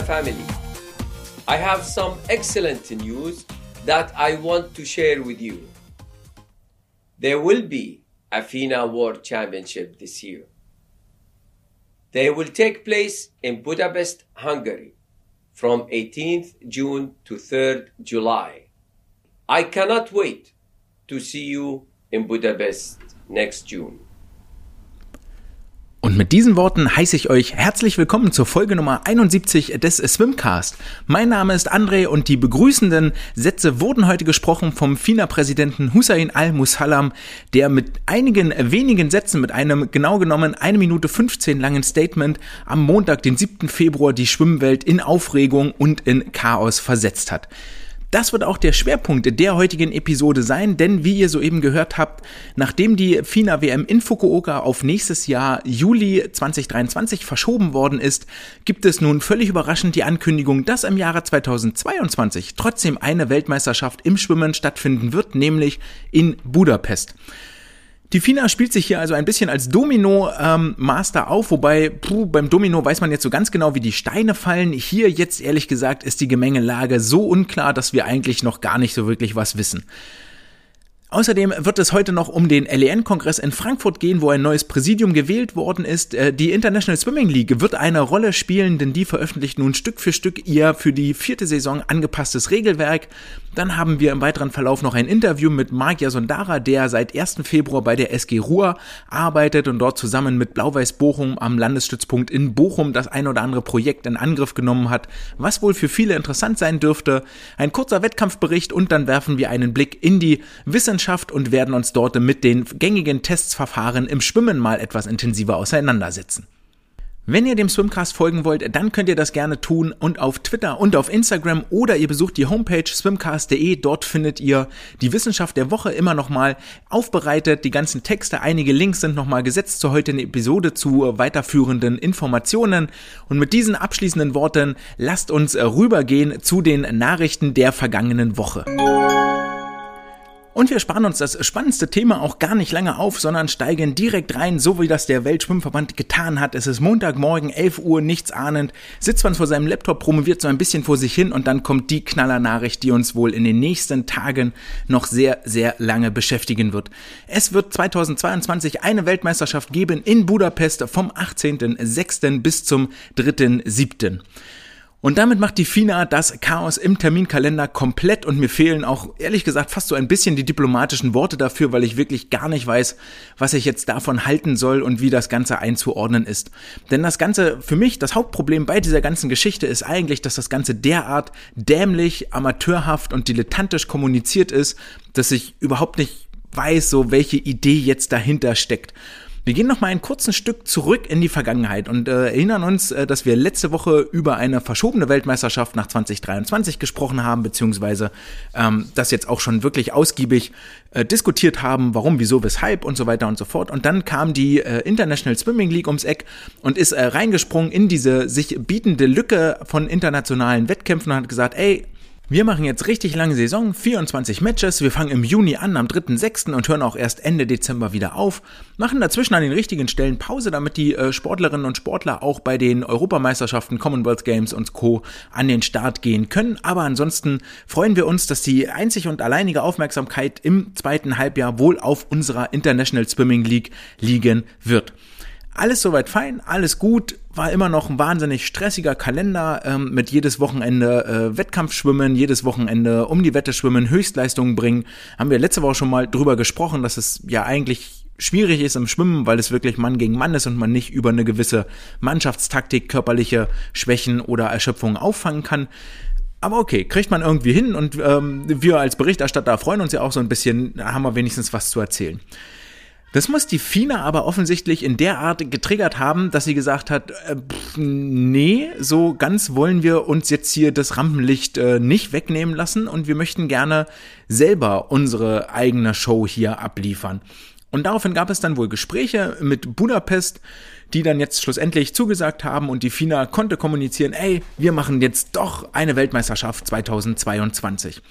Family. I have some excellent news that I want to share with you. There will be a FINA World Championship this year. They will take place in Budapest, Hungary from 18th June to 3rd July. I cannot wait to see you in Budapest next June. Und mit diesen Worten heiße ich euch herzlich willkommen zur Folge Nummer 71 des Swimcast. Mein Name ist André und die begrüßenden Sätze wurden heute gesprochen vom FINA-Präsidenten Hussein Al-Musallam, der mit einigen wenigen Sätzen, mit einem genau genommen eine Minute 15 langen Statement am Montag, den 7. Februar, die Schwimmwelt in Aufregung und in Chaos versetzt hat. Das wird auch der Schwerpunkt der heutigen Episode sein, denn wie ihr soeben gehört habt, nachdem die FINA WM in Fukuoka auf nächstes Jahr Juli 2023 verschoben worden ist, gibt es nun völlig überraschend die Ankündigung, dass im Jahre 2022 trotzdem eine Weltmeisterschaft im Schwimmen stattfinden wird, nämlich in Budapest. Die FINA spielt sich hier also ein bisschen als Domino-Master ähm, auf, wobei puh, beim Domino weiß man jetzt so ganz genau, wie die Steine fallen. Hier jetzt ehrlich gesagt ist die Gemengelage so unklar, dass wir eigentlich noch gar nicht so wirklich was wissen. Außerdem wird es heute noch um den LEN-Kongress in Frankfurt gehen, wo ein neues Präsidium gewählt worden ist. Äh, die International Swimming League wird eine Rolle spielen, denn die veröffentlicht nun Stück für Stück ihr für die vierte Saison angepasstes Regelwerk. Dann haben wir im weiteren Verlauf noch ein Interview mit Mark Yasondara, der seit 1. Februar bei der SG Ruhr arbeitet und dort zusammen mit Blau-Weiß Bochum am Landesstützpunkt in Bochum das ein oder andere Projekt in Angriff genommen hat, was wohl für viele interessant sein dürfte. Ein kurzer Wettkampfbericht und dann werfen wir einen Blick in die Wissenschaft und werden uns dort mit den gängigen Testsverfahren im Schwimmen mal etwas intensiver auseinandersetzen. Wenn ihr dem Swimcast folgen wollt, dann könnt ihr das gerne tun und auf Twitter und auf Instagram oder ihr besucht die Homepage swimcast.de. Dort findet ihr die Wissenschaft der Woche immer nochmal aufbereitet, die ganzen Texte, einige Links sind nochmal gesetzt zur heutigen Episode zu weiterführenden Informationen. Und mit diesen abschließenden Worten lasst uns rübergehen zu den Nachrichten der vergangenen Woche. Und wir sparen uns das spannendste Thema auch gar nicht lange auf, sondern steigen direkt rein, so wie das der Weltschwimmverband getan hat. Es ist Montagmorgen, 11 Uhr, nichts ahnend, sitzt man vor seinem Laptop, promoviert so ein bisschen vor sich hin und dann kommt die Knallernachricht, die uns wohl in den nächsten Tagen noch sehr, sehr lange beschäftigen wird. Es wird 2022 eine Weltmeisterschaft geben in Budapest vom 18.06. bis zum 3.07. Und damit macht die FINA das Chaos im Terminkalender komplett und mir fehlen auch ehrlich gesagt fast so ein bisschen die diplomatischen Worte dafür, weil ich wirklich gar nicht weiß, was ich jetzt davon halten soll und wie das Ganze einzuordnen ist. Denn das Ganze, für mich, das Hauptproblem bei dieser ganzen Geschichte ist eigentlich, dass das Ganze derart dämlich, amateurhaft und dilettantisch kommuniziert ist, dass ich überhaupt nicht weiß, so welche Idee jetzt dahinter steckt. Wir gehen noch mal ein kurzes Stück zurück in die Vergangenheit und äh, erinnern uns, äh, dass wir letzte Woche über eine verschobene Weltmeisterschaft nach 2023 gesprochen haben, beziehungsweise ähm, das jetzt auch schon wirklich ausgiebig äh, diskutiert haben, warum, wieso, weshalb und so weiter und so fort. Und dann kam die äh, International Swimming League ums Eck und ist äh, reingesprungen in diese sich bietende Lücke von internationalen Wettkämpfen und hat gesagt, ey, wir machen jetzt richtig lange Saison, 24 Matches. Wir fangen im Juni an, am 3.6. und hören auch erst Ende Dezember wieder auf. Machen dazwischen an den richtigen Stellen Pause, damit die äh, Sportlerinnen und Sportler auch bei den Europameisterschaften, Commonwealth Games und Co. an den Start gehen können. Aber ansonsten freuen wir uns, dass die einzig und alleinige Aufmerksamkeit im zweiten Halbjahr wohl auf unserer International Swimming League liegen wird. Alles soweit fein, alles gut, war immer noch ein wahnsinnig stressiger Kalender ähm, mit jedes Wochenende äh, Wettkampfschwimmen, jedes Wochenende um die Wette schwimmen, Höchstleistungen bringen. Haben wir letzte Woche schon mal drüber gesprochen, dass es ja eigentlich schwierig ist im Schwimmen, weil es wirklich Mann gegen Mann ist und man nicht über eine gewisse Mannschaftstaktik körperliche Schwächen oder Erschöpfungen auffangen kann. Aber okay, kriegt man irgendwie hin und ähm, wir als Berichterstatter freuen uns ja auch so ein bisschen, haben wir wenigstens was zu erzählen. Das muss die FINA aber offensichtlich in der Art getriggert haben, dass sie gesagt hat, äh, pff, nee, so ganz wollen wir uns jetzt hier das Rampenlicht äh, nicht wegnehmen lassen und wir möchten gerne selber unsere eigene Show hier abliefern. Und daraufhin gab es dann wohl Gespräche mit Budapest, die dann jetzt schlussendlich zugesagt haben und die FINA konnte kommunizieren, ey, wir machen jetzt doch eine Weltmeisterschaft 2022.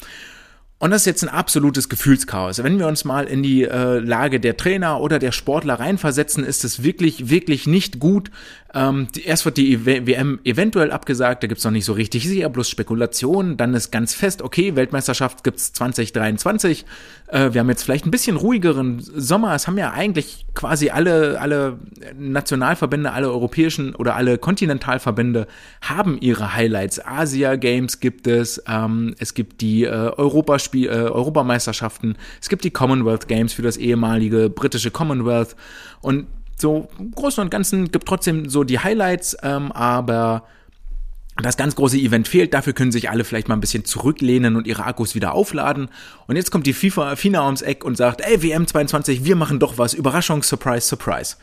Und das ist jetzt ein absolutes Gefühlschaos. Wenn wir uns mal in die äh, Lage der Trainer oder der Sportler reinversetzen, ist es wirklich, wirklich nicht gut, Ähm, die, erst wird die WM eventuell abgesagt, da gibt's noch nicht so richtig sicher, bloß Spekulationen. Dann ist ganz fest, okay, Weltmeisterschaft gibt's 2023. Äh, wir haben jetzt vielleicht ein bisschen ruhigeren Sommer. Es haben ja eigentlich quasi alle, alle Nationalverbände, alle europäischen oder alle Kontinentalverbände haben ihre Highlights. Asia Games gibt es, ähm, es gibt die äh, Europaspiel, äh, Europameisterschaften, es gibt die Commonwealth Games für das ehemalige britische Commonwealth und so im Großen und Ganzen gibt trotzdem so die Highlights, ähm, aber das ganz große Event fehlt. Dafür können sich alle vielleicht mal ein bisschen zurücklehnen und ihre Akkus wieder aufladen. Und jetzt kommt die FIFA FINA ums Eck und sagt, ey, WM22, wir machen doch was. Überraschung, Surprise, Surprise.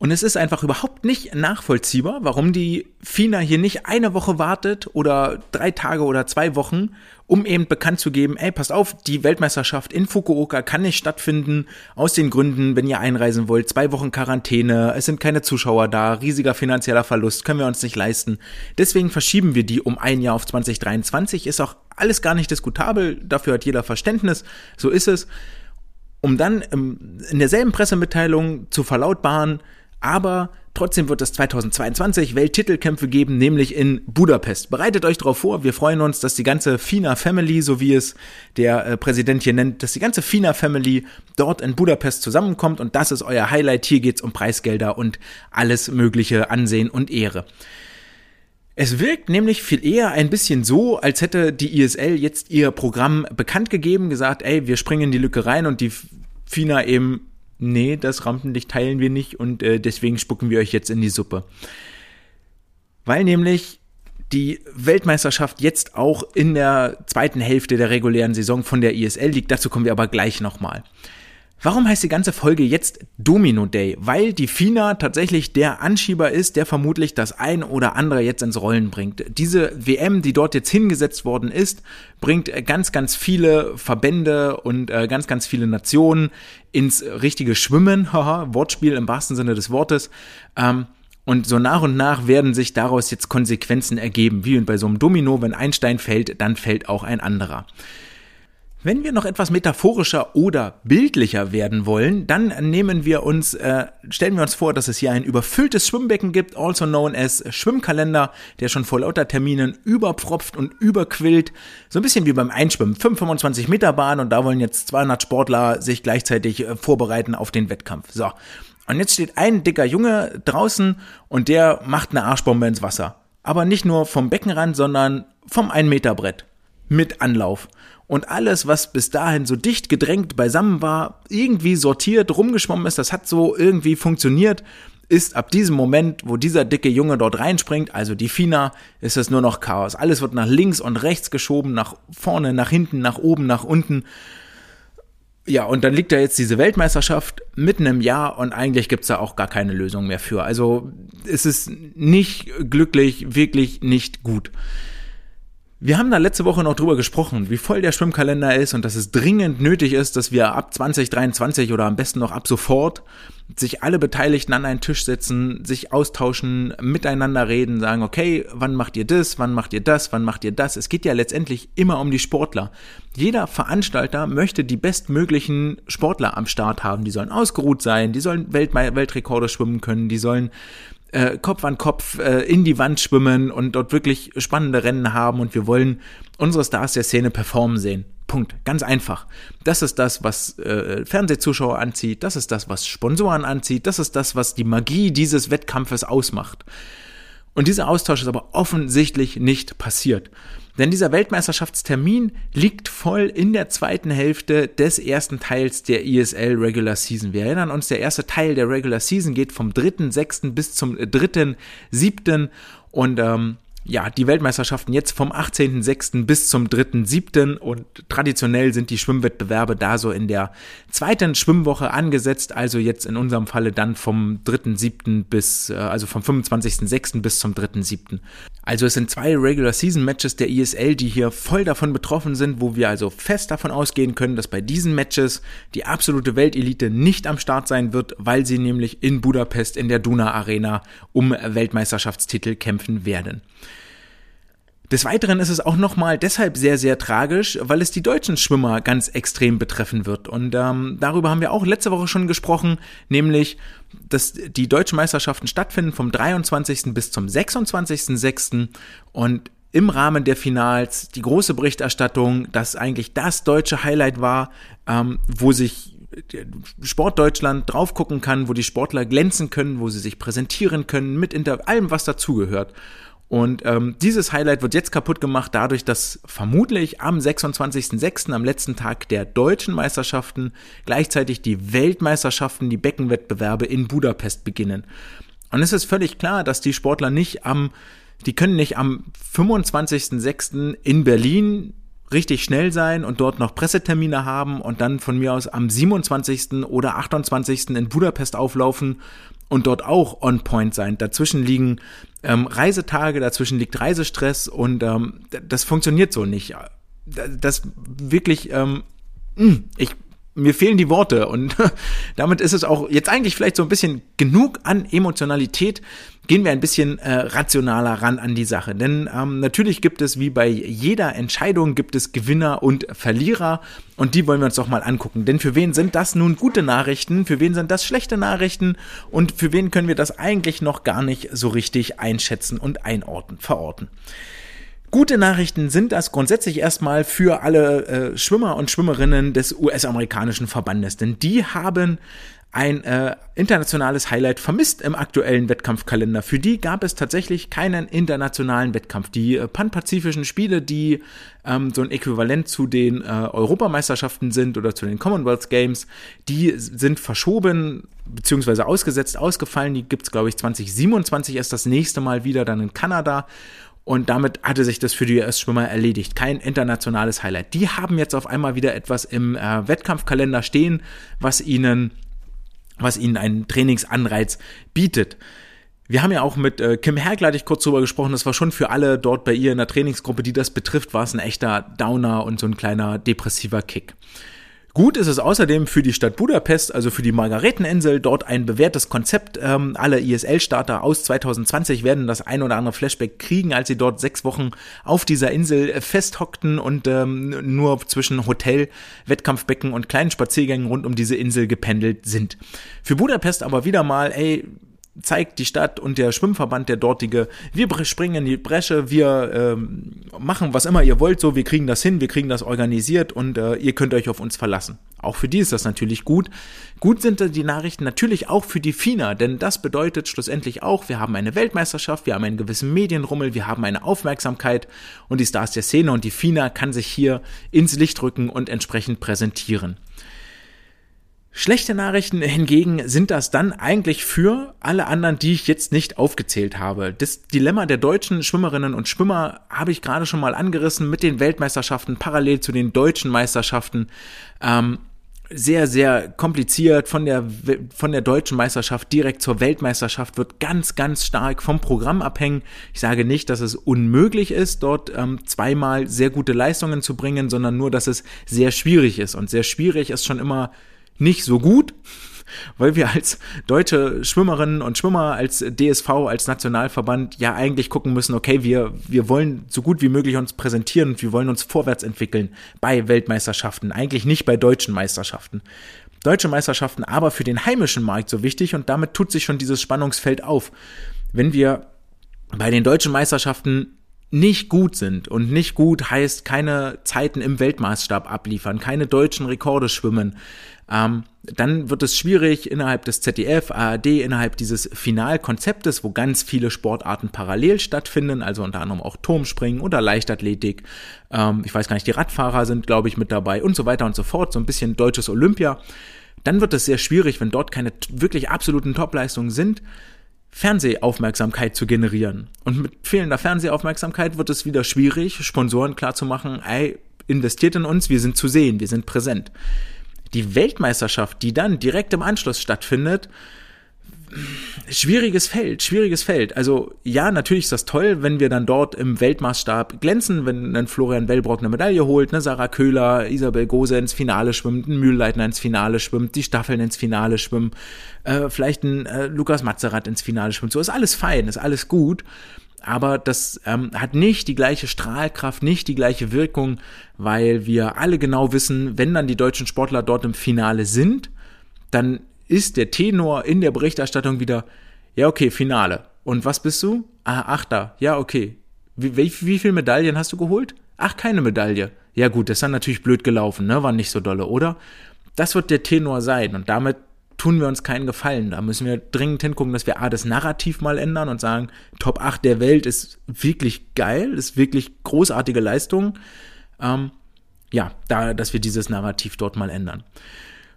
Und es ist einfach überhaupt nicht nachvollziehbar, warum die FINA hier nicht eine Woche wartet oder drei Tage oder zwei Wochen, um eben bekannt zu geben, ey, passt auf, die Weltmeisterschaft in Fukuoka kann nicht stattfinden, aus den Gründen, wenn ihr einreisen wollt, zwei Wochen Quarantäne, es sind keine Zuschauer da, riesiger finanzieller Verlust, können wir uns nicht leisten. Deswegen verschieben wir die um ein Jahr auf 2023, ist auch alles gar nicht diskutabel, dafür hat jeder Verständnis, so ist es. Um dann in derselben Pressemitteilung zu verlautbaren, aber trotzdem wird es 2022 Welttitelkämpfe geben, nämlich in Budapest. Bereitet euch darauf vor, wir freuen uns, dass die ganze FINA Family, so wie es der äh, Präsident hier nennt, dass die ganze FINA Family dort in Budapest zusammenkommt und das ist euer Highlight. Hier geht's um Preisgelder und alles mögliche Ansehen und Ehre. Es wirkt nämlich viel eher ein bisschen so, als hätte die ISL jetzt ihr Programm bekannt gegeben, gesagt, ey, wir springen in die Lücke rein und die FINA eben nee, das Rampenlicht teilen wir nicht und äh, deswegen spucken wir euch jetzt in die Suppe. Weil nämlich die Weltmeisterschaft jetzt auch in der zweiten Hälfte der regulären Saison von der ISL liegt. Dazu kommen wir aber gleich nochmal. Warum heißt die ganze Folge jetzt Domino Day? Weil die FINA tatsächlich der Anschieber ist, der vermutlich das ein oder andere jetzt ins Rollen bringt. Diese WM, die dort jetzt hingesetzt worden ist, bringt ganz, ganz viele Verbände und äh, ganz, ganz viele Nationen ins richtige Schwimmen. Haha, Wortspiel im wahrsten Sinne des Wortes. Ähm, und so nach und nach werden sich daraus jetzt Konsequenzen ergeben. Wie bei so einem Domino, wenn ein Stein fällt, dann fällt auch ein anderer. Wenn wir noch etwas metaphorischer oder bildlicher werden wollen, dann nehmen wir uns, äh, stellen wir uns vor, dass es hier ein überfülltes Schwimmbecken gibt, also known as Schwimmkalender, der schon vor lauter Terminen überpropft und überquillt. So ein bisschen wie beim Einschwimmen. 25 Meter Bahn und da wollen jetzt 200 Sportler sich gleichzeitig äh, vorbereiten auf den Wettkampf. So. Und jetzt steht ein dicker Junge draußen und der macht eine Arschbombe ins Wasser. Aber nicht nur vom Beckenrand, sondern vom 1 Meter Brett. Mit Anlauf und alles, was bis dahin so dicht gedrängt beisammen war, irgendwie sortiert, rumgeschwommen ist, das hat so irgendwie funktioniert, ist ab diesem Moment, wo dieser dicke Junge dort reinspringt, also die Fina, ist es nur noch Chaos. Alles wird nach links und rechts geschoben, nach vorne, nach hinten, nach oben, nach unten. Ja, und dann liegt da jetzt diese Weltmeisterschaft mitten im Jahr und eigentlich gibt's da auch gar keine Lösung mehr für. Also es ist nicht glücklich, wirklich nicht gut. Wir haben da letzte Woche noch drüber gesprochen, wie voll der Schwimmkalender ist und dass es dringend nötig ist, dass wir ab 2023 oder am besten noch ab sofort sich alle Beteiligten an einen Tisch setzen, sich austauschen, miteinander reden, sagen, okay, wann macht ihr das, wann macht ihr das, wann macht ihr das? Es geht ja letztendlich immer um die Sportler. Jeder Veranstalter möchte die bestmöglichen Sportler am Start haben. Die sollen ausgeruht sein, die sollen Welt Weltrekorde schwimmen können, die sollen äh, Kopf an Kopf äh, in die Wand schwimmen und dort wirklich spannende Rennen haben und wir wollen unsere Stars der Szene performen sehen. Punkt. Ganz einfach. Das ist das, was äh, Fernsehzuschauer anzieht, das ist das, was Sponsoren anzieht, das ist das, was die Magie dieses Wettkampfes ausmacht. Und dieser Austausch ist aber offensichtlich nicht passiert. Denn dieser Weltmeisterschaftstermin liegt voll in der zweiten Hälfte des ersten Teils der ESL Regular Season. Wir erinnern uns, der erste Teil der Regular Season geht vom 3.6. bis zum 3.7. und ähm, ja, die Weltmeisterschaften jetzt vom 18.06. bis zum 3.07. und traditionell sind die Schwimmwettbewerbe da so in der zweiten Schwimmwoche angesetzt, also jetzt in unserem Falle dann vom 3.07. bis, äh, also vom 25.06. bis zum 3.07. Also es sind zwei Regular Season Matches der ISL, die hier voll davon betroffen sind, wo wir also fest davon ausgehen können, dass bei diesen Matches die absolute Weltelite nicht am Start sein wird, weil sie nämlich in Budapest in der Duna Arena um Weltmeisterschaftstitel kämpfen werden. Des Weiteren ist es auch nochmal deshalb sehr, sehr tragisch, weil es die deutschen Schwimmer ganz extrem betreffen wird. Und ähm, darüber haben wir auch letzte Woche schon gesprochen, nämlich, dass die deutschen Meisterschaften stattfinden vom 23. bis zum 26.06. Und im Rahmen der Finals die große Berichterstattung, dass eigentlich das deutsche Highlight war, ähm, wo sich Sport Deutschland drauf gucken kann, wo die Sportler glänzen können, wo sie sich präsentieren können, mit Inter allem, was dazugehört. Und ähm, dieses Highlight wird jetzt kaputt gemacht dadurch, dass vermutlich am 26.06., am letzten Tag der deutschen Meisterschaften, gleichzeitig die Weltmeisterschaften, die Beckenwettbewerbe in Budapest beginnen. Und es ist völlig klar, dass die Sportler nicht am, die können nicht am 25.06. in Berlin richtig schnell sein und dort noch Pressetermine haben und dann von mir aus am 27. oder 28. in Budapest auflaufen und dort auch on point sein. Dazwischen liegen ähm, Reisetage, dazwischen liegt Reisestress und ähm, das funktioniert so nicht. Das wirklich, ähm, hm, ich mir fehlen die Worte und damit ist es auch jetzt eigentlich vielleicht so ein bisschen genug an Emotionalität. Gehen wir ein bisschen äh, rationaler ran an die Sache, denn ähm, natürlich gibt es wie bei jeder Entscheidung gibt es Gewinner und Verlierer und die wollen wir uns doch mal angucken. Denn für wen sind das nun gute Nachrichten, für wen sind das schlechte Nachrichten und für wen können wir das eigentlich noch gar nicht so richtig einschätzen und einordnen, verorten. Gute Nachrichten sind das grundsätzlich erstmal für alle äh, Schwimmer und Schwimmerinnen des US-amerikanischen Verbandes, denn die haben ein äh, internationales Highlight vermisst im aktuellen Wettkampfkalender. Für die gab es tatsächlich keinen internationalen Wettkampf. Die äh, panpazifischen Spiele, die ähm, so ein Äquivalent zu den äh, Europameisterschaften sind oder zu den Commonwealth Games, die sind verschoben beziehungsweise ausgesetzt, ausgefallen. Die gibt's glaube ich, 2027 erst das nächste Mal wieder dann in Kanada. Und damit hatte sich das für die US-Schwimmer erledigt. Kein internationales Highlight. Die haben jetzt auf einmal wieder etwas im äh, Wettkampfkalender stehen, was ihnen, was ihnen einen Trainingsanreiz bietet. Wir haben ja auch mit äh, Kim Hergl, ich kurz drüber gesprochen, das war schon für alle dort bei ihr in der Trainingsgruppe, die das betrifft, war es ein echter Downer und so ein kleiner depressiver Kick. Gut ist es außerdem für die Stadt Budapest, also für die Margareteninsel, dort ein bewährtes Konzept. Ähm, alle ISL-Starter aus 2020 werden das ein oder andere Flashback kriegen, als sie dort sechs Wochen auf dieser Insel festhockten und ähm, nur zwischen Hotel, Wettkampfbecken und kleinen Spaziergängen rund um diese Insel gependelt sind. Für Budapest aber wieder mal, ey, zeigt die Stadt und der Schwimmverband, der dortige, wir springen in die Bresche, wir ähm, machen was immer ihr wollt, so, wir kriegen das hin, wir kriegen das organisiert und äh, ihr könnt euch auf uns verlassen. Auch für die ist das natürlich gut. Gut sind die Nachrichten natürlich auch für die FINA, denn das bedeutet schlussendlich auch, wir haben eine Weltmeisterschaft, wir haben einen gewissen Medienrummel, wir haben eine Aufmerksamkeit und die Stars der Szene und die FINA kann sich hier ins Licht rücken und entsprechend präsentieren. Schlechte Nachrichten hingegen sind das dann eigentlich für alle anderen, die ich jetzt nicht aufgezählt habe. Das Dilemma der deutschen Schwimmerinnen und Schwimmer habe ich gerade schon mal angerissen mit den Weltmeisterschaften parallel zu den deutschen Meisterschaften. Ähm, sehr, sehr kompliziert von der, von der deutschen Meisterschaft direkt zur Weltmeisterschaft wird ganz, ganz stark vom Programm abhängen. Ich sage nicht, dass es unmöglich ist, dort ähm, zweimal sehr gute Leistungen zu bringen, sondern nur, dass es sehr schwierig ist. Und sehr schwierig ist schon immer nicht so gut, weil wir als deutsche Schwimmerinnen und Schwimmer, als DSV, als Nationalverband ja eigentlich gucken müssen, okay, wir, wir wollen so gut wie möglich uns präsentieren und wir wollen uns vorwärts entwickeln bei Weltmeisterschaften, eigentlich nicht bei deutschen Meisterschaften. Deutsche Meisterschaften aber für den heimischen Markt so wichtig und damit tut sich schon dieses Spannungsfeld auf. Wenn wir bei den deutschen Meisterschaften nicht gut sind. Und nicht gut heißt keine Zeiten im Weltmaßstab abliefern, keine deutschen Rekorde schwimmen. Ähm, dann wird es schwierig innerhalb des ZDF, ARD, innerhalb dieses Finalkonzeptes, wo ganz viele Sportarten parallel stattfinden, also unter anderem auch Turmspringen oder Leichtathletik. Ähm, ich weiß gar nicht, die Radfahrer sind, glaube ich, mit dabei und so weiter und so fort. So ein bisschen deutsches Olympia. Dann wird es sehr schwierig, wenn dort keine wirklich absoluten Topleistungen sind, Fernsehaufmerksamkeit zu generieren. Und mit fehlender Fernsehaufmerksamkeit wird es wieder schwierig, Sponsoren klarzumachen, ey, investiert in uns, wir sind zu sehen, wir sind präsent. Die Weltmeisterschaft, die dann direkt im Anschluss stattfindet, schwieriges Feld, schwieriges Feld. Also ja, natürlich ist das toll, wenn wir dann dort im Weltmaßstab glänzen, wenn dann Florian Wellbrock eine Medaille holt, ne, Sarah Köhler, Isabel Gose ins Finale schwimmt, ein Mühlleitner ins Finale schwimmt, die Staffeln ins Finale schwimmen, äh, vielleicht ein äh, Lukas Mazerat ins Finale schwimmt. So ist alles fein, ist alles gut. Aber das ähm, hat nicht die gleiche Strahlkraft, nicht die gleiche Wirkung, weil wir alle genau wissen, wenn dann die deutschen Sportler dort im Finale sind, dann ist der Tenor in der Berichterstattung wieder, ja okay, Finale. Und was bist du? Ah, Achter. Ja, okay. Wie, wie, wie viele Medaillen hast du geholt? Ach, keine Medaille. Ja gut, das ist dann natürlich blöd gelaufen, ne? War nicht so dolle, oder? Das wird der Tenor sein und damit tun wir uns keinen Gefallen. Da müssen wir dringend hingucken, dass wir A, das Narrativ mal ändern und sagen, Top 8 der Welt ist wirklich geil, ist wirklich großartige Leistung. Ähm, ja, da, dass wir dieses Narrativ dort mal ändern.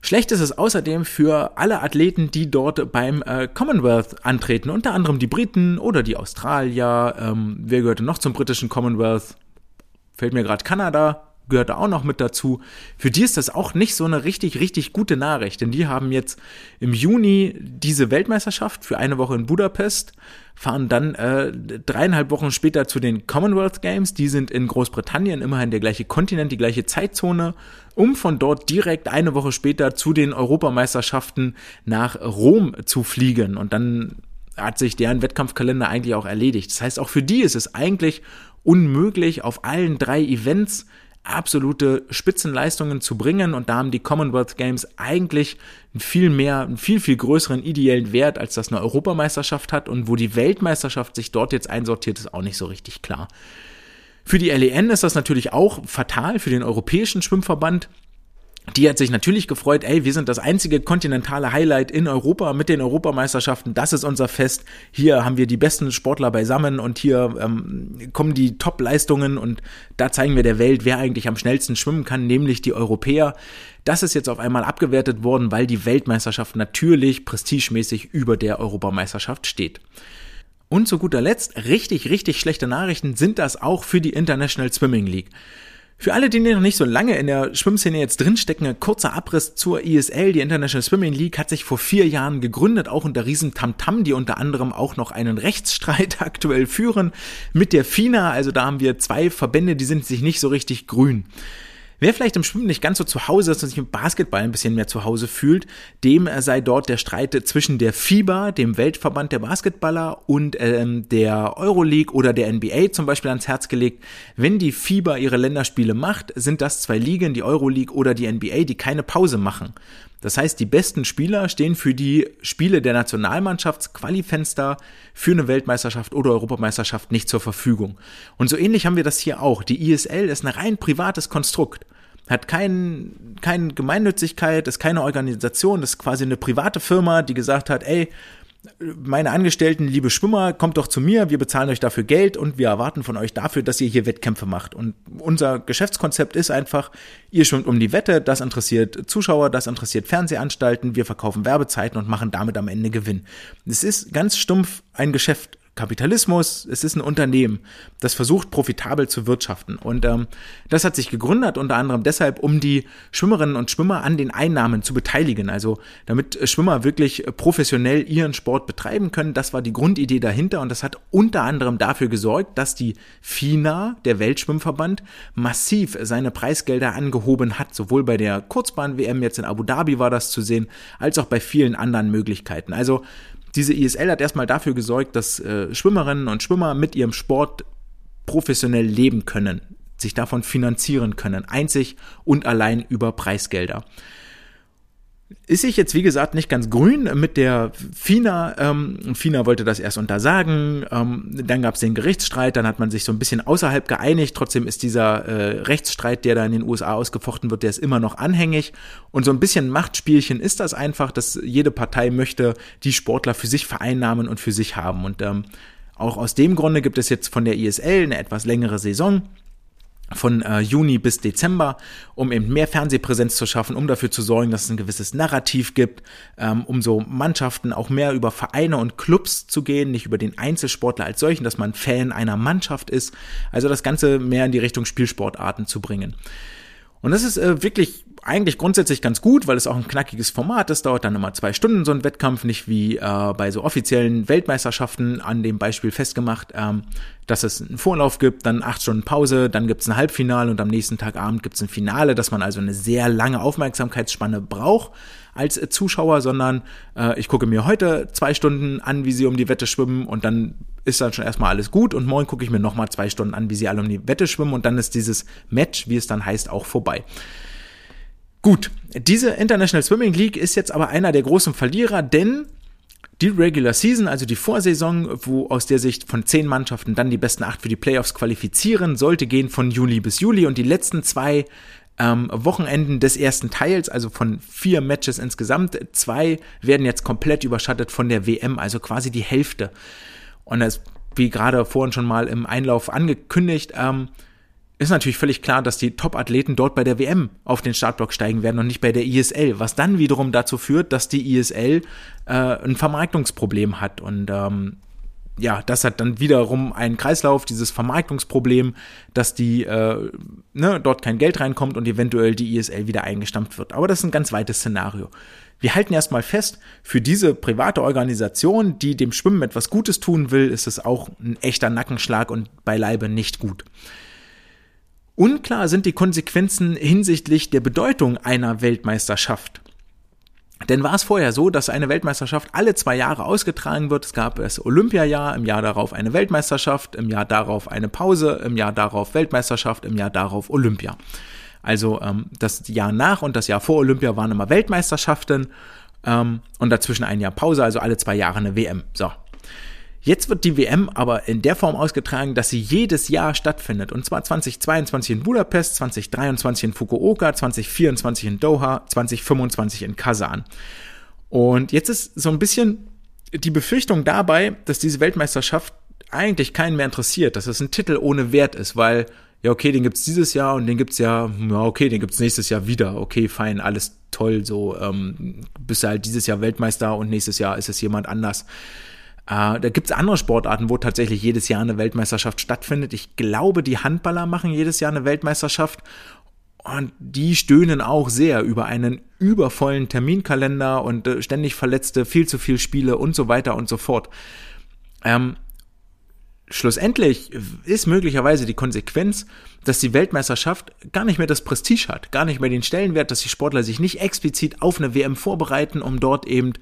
Schlecht ist es außerdem für alle Athleten, die dort beim äh, Commonwealth antreten, unter anderem die Briten oder die Australier. Ähm, wer gehörte noch zum britischen Commonwealth? Fällt mir gerade Kanada, gehört auch noch mit dazu. Für die ist das auch nicht so eine richtig, richtig gute Nachricht, denn die haben jetzt im Juni diese Weltmeisterschaft für eine Woche in Budapest, fahren dann äh, dreieinhalb Wochen später zu den Commonwealth Games. Die sind in Großbritannien, immerhin der gleiche Kontinent, die gleiche Zeitzone, um von dort direkt eine Woche später zu den Europameisterschaften nach Rom zu fliegen. Und dann hat sich deren Wettkampfkalender eigentlich auch erledigt. Das heißt, auch für die ist es eigentlich unmöglich, auf allen drei Events absolute Spitzenleistungen zu bringen und da haben die Commonwealth Games eigentlich viel mehr, einen viel, viel größeren ideellen Wert, als das eine Europameisterschaft hat und wo die Weltmeisterschaft sich dort jetzt einsortiert, ist auch nicht so richtig klar. Für die LEN ist das natürlich auch fatal, für den Europäischen Schwimmverband, die hat sich natürlich gefreut, ey, wir sind das einzige kontinentale Highlight in Europa mit den Europameisterschaften. Das ist unser Fest. Hier haben wir die besten Sportler beisammen und hier ähm, kommen die Top-Leistungen und da zeigen wir der Welt, wer eigentlich am schnellsten schwimmen kann, nämlich die Europäer. Das ist jetzt auf einmal abgewertet worden, weil die Weltmeisterschaft natürlich prestigemäßig über der Europameisterschaft steht. Und zu guter Letzt, richtig, richtig schlechte Nachrichten sind das auch für die International Swimming League. Für alle, die noch nicht so lange in der Schwimmszene jetzt drinstecken, ein kurzer Abriss zur ISL. Die International Swimming League hat sich vor vier Jahren gegründet, auch unter riesen Tamtam, die unter anderem auch noch einen Rechtsstreit aktuell führen mit der FINA. Also da haben wir zwei Verbände, die sind sich nicht so richtig grün. Wer vielleicht im Schwimmen nicht ganz so zu Hause ist und sich im Basketball ein bisschen mehr zu Hause fühlt, dem sei dort der Streit zwischen der FIBA, dem Weltverband der Basketballer, und ähm, der Euroleague oder der NBA zum Beispiel ans Herz gelegt. Wenn die FIBA ihre Länderspiele macht, sind das zwei Ligen, die Euroleague oder die NBA, die keine Pause machen. Das heißt, die besten Spieler stehen für die Spiele der Nationalmannschaftsqualifenster für eine Weltmeisterschaft oder Europameisterschaft nicht zur Verfügung. Und so ähnlich haben wir das hier auch. Die ISL ist ein rein privates Konstrukt hat kein, keine Gemeinnützigkeit, ist keine Organisation, ist quasi eine private Firma, die gesagt hat, ey, meine Angestellten, liebe Schwimmer, kommt doch zu mir, wir bezahlen euch dafür Geld und wir erwarten von euch dafür, dass ihr hier Wettkämpfe macht. Und unser Geschäftskonzept ist einfach, ihr schwimmt um die Wette, das interessiert Zuschauer, das interessiert Fernsehanstalten, wir verkaufen Werbezeiten und machen damit am Ende Gewinn. Es ist ganz stumpf ein Geschäft Kapitalismus, es ist ein Unternehmen, das versucht, profitabel zu wirtschaften. Und ähm, das hat sich gegründet, unter anderem deshalb, um die Schwimmerinnen und Schwimmer an den Einnahmen zu beteiligen. Also damit Schwimmer wirklich professionell ihren Sport betreiben können. Das war die Grundidee dahinter und das hat unter anderem dafür gesorgt, dass die FINA, der Weltschwimmverband, massiv seine Preisgelder angehoben hat. Sowohl bei der Kurzbahn-WM jetzt in Abu Dhabi war das zu sehen, als auch bei vielen anderen Möglichkeiten. Also diese ISL hat erstmal dafür gesorgt, dass äh, Schwimmerinnen und Schwimmer mit ihrem Sport professionell leben können, sich davon finanzieren können, einzig und allein über Preisgelder ist sich jetzt, wie gesagt, nicht ganz grün mit der FINA. Ähm, FINA wollte das erst untersagen, ähm, dann gab es den Gerichtsstreit, dann hat man sich so ein bisschen außerhalb geeinigt. Trotzdem ist dieser äh, Rechtsstreit, der da in den USA ausgefochten wird, der ist immer noch anhängig. Und so ein bisschen Machtspielchen ist das einfach, dass jede Partei möchte die Sportler für sich vereinnahmen und für sich haben. Und ähm, auch aus dem Grunde gibt es jetzt von der ISL eine etwas längere Saison von äh, Juni bis Dezember, um eben mehr Fernsehpräsenz zu schaffen, um dafür zu sorgen, dass es ein gewisses Narrativ gibt, ähm, um so Mannschaften auch mehr über Vereine und Clubs zu gehen, nicht über den Einzelsportler als solchen, dass man Fan einer Mannschaft ist. Also das Ganze mehr in die Richtung Spielsportarten zu bringen. Und das ist äh, wirklich eigentlich grundsätzlich ganz gut, weil es auch ein knackiges Format ist, dauert dann immer zwei Stunden so ein Wettkampf, nicht wie äh, bei so offiziellen Weltmeisterschaften an dem Beispiel festgemacht, ähm, dass es einen Vorlauf gibt, dann acht Stunden Pause, dann gibt es ein Halbfinale und am nächsten Tag Abend gibt es ein Finale, dass man also eine sehr lange Aufmerksamkeitsspanne braucht als Zuschauer, sondern äh, ich gucke mir heute zwei Stunden an, wie sie um die Wette schwimmen und dann ist dann schon erstmal alles gut und morgen gucke ich mir nochmal zwei Stunden an, wie sie alle um die Wette schwimmen und dann ist dieses Match, wie es dann heißt, auch vorbei. Gut, diese International Swimming League ist jetzt aber einer der großen Verlierer, denn die Regular Season, also die Vorsaison, wo aus der Sicht von zehn Mannschaften dann die besten acht für die Playoffs qualifizieren, sollte gehen von Juli bis Juli und die letzten zwei ähm, Wochenenden des ersten Teils, also von vier Matches insgesamt, zwei werden jetzt komplett überschattet von der WM, also quasi die Hälfte. Und das, wie gerade vorhin schon mal im Einlauf angekündigt, ähm, ist natürlich völlig klar, dass die Top-Athleten dort bei der WM auf den Startblock steigen werden und nicht bei der ISL, was dann wiederum dazu führt, dass die ISL äh, ein Vermarktungsproblem hat und ähm, ja, das hat dann wiederum einen Kreislauf, dieses Vermarktungsproblem, dass die äh, ne, dort kein Geld reinkommt und eventuell die ISL wieder eingestampft wird. Aber das ist ein ganz weites Szenario. Wir halten erstmal fest, für diese private Organisation, die dem Schwimmen etwas Gutes tun will, ist es auch ein echter Nackenschlag und beileibe nicht gut. Unklar sind die Konsequenzen hinsichtlich der Bedeutung einer Weltmeisterschaft. Denn war es vorher so, dass eine Weltmeisterschaft alle zwei Jahre ausgetragen wird? Es gab das Olympiajahr, im Jahr darauf eine Weltmeisterschaft, im Jahr darauf eine Pause, im Jahr darauf Weltmeisterschaft, im Jahr darauf Olympia. Also ähm, das Jahr nach und das Jahr vor Olympia waren immer Weltmeisterschaften ähm, und dazwischen ein Jahr Pause, also alle zwei Jahre eine WM. So, Jetzt wird die WM aber in der Form ausgetragen, dass sie jedes Jahr stattfindet. Und zwar 2022 in Budapest, 2023 in Fukuoka, 2024 in Doha, 2025 in Kasan. Und jetzt ist so ein bisschen die Befürchtung dabei, dass diese Weltmeisterschaft eigentlich keinen mehr interessiert, dass es ein Titel ohne Wert ist, weil ja, okay, den gibt's dieses Jahr und den gibt's ja, ja, okay, den gibt's nächstes Jahr wieder. Okay, fein, alles toll, so ähm, bist du halt dieses Jahr Weltmeister und nächstes Jahr ist es jemand anders. Äh, da gibt es andere Sportarten, wo tatsächlich jedes Jahr eine Weltmeisterschaft stattfindet. Ich glaube, die Handballer machen jedes Jahr eine Weltmeisterschaft. Und die stöhnen auch sehr über einen übervollen Terminkalender und äh, ständig Verletzte, viel zu viel Spiele und so weiter und so fort. Ähm, schlussendlich ist möglicherweise die Konsequenz, dass die Weltmeisterschaft gar nicht mehr das Prestige hat, gar nicht mehr den Stellenwert, dass die Sportler sich nicht explizit auf eine WM vorbereiten, um dort eben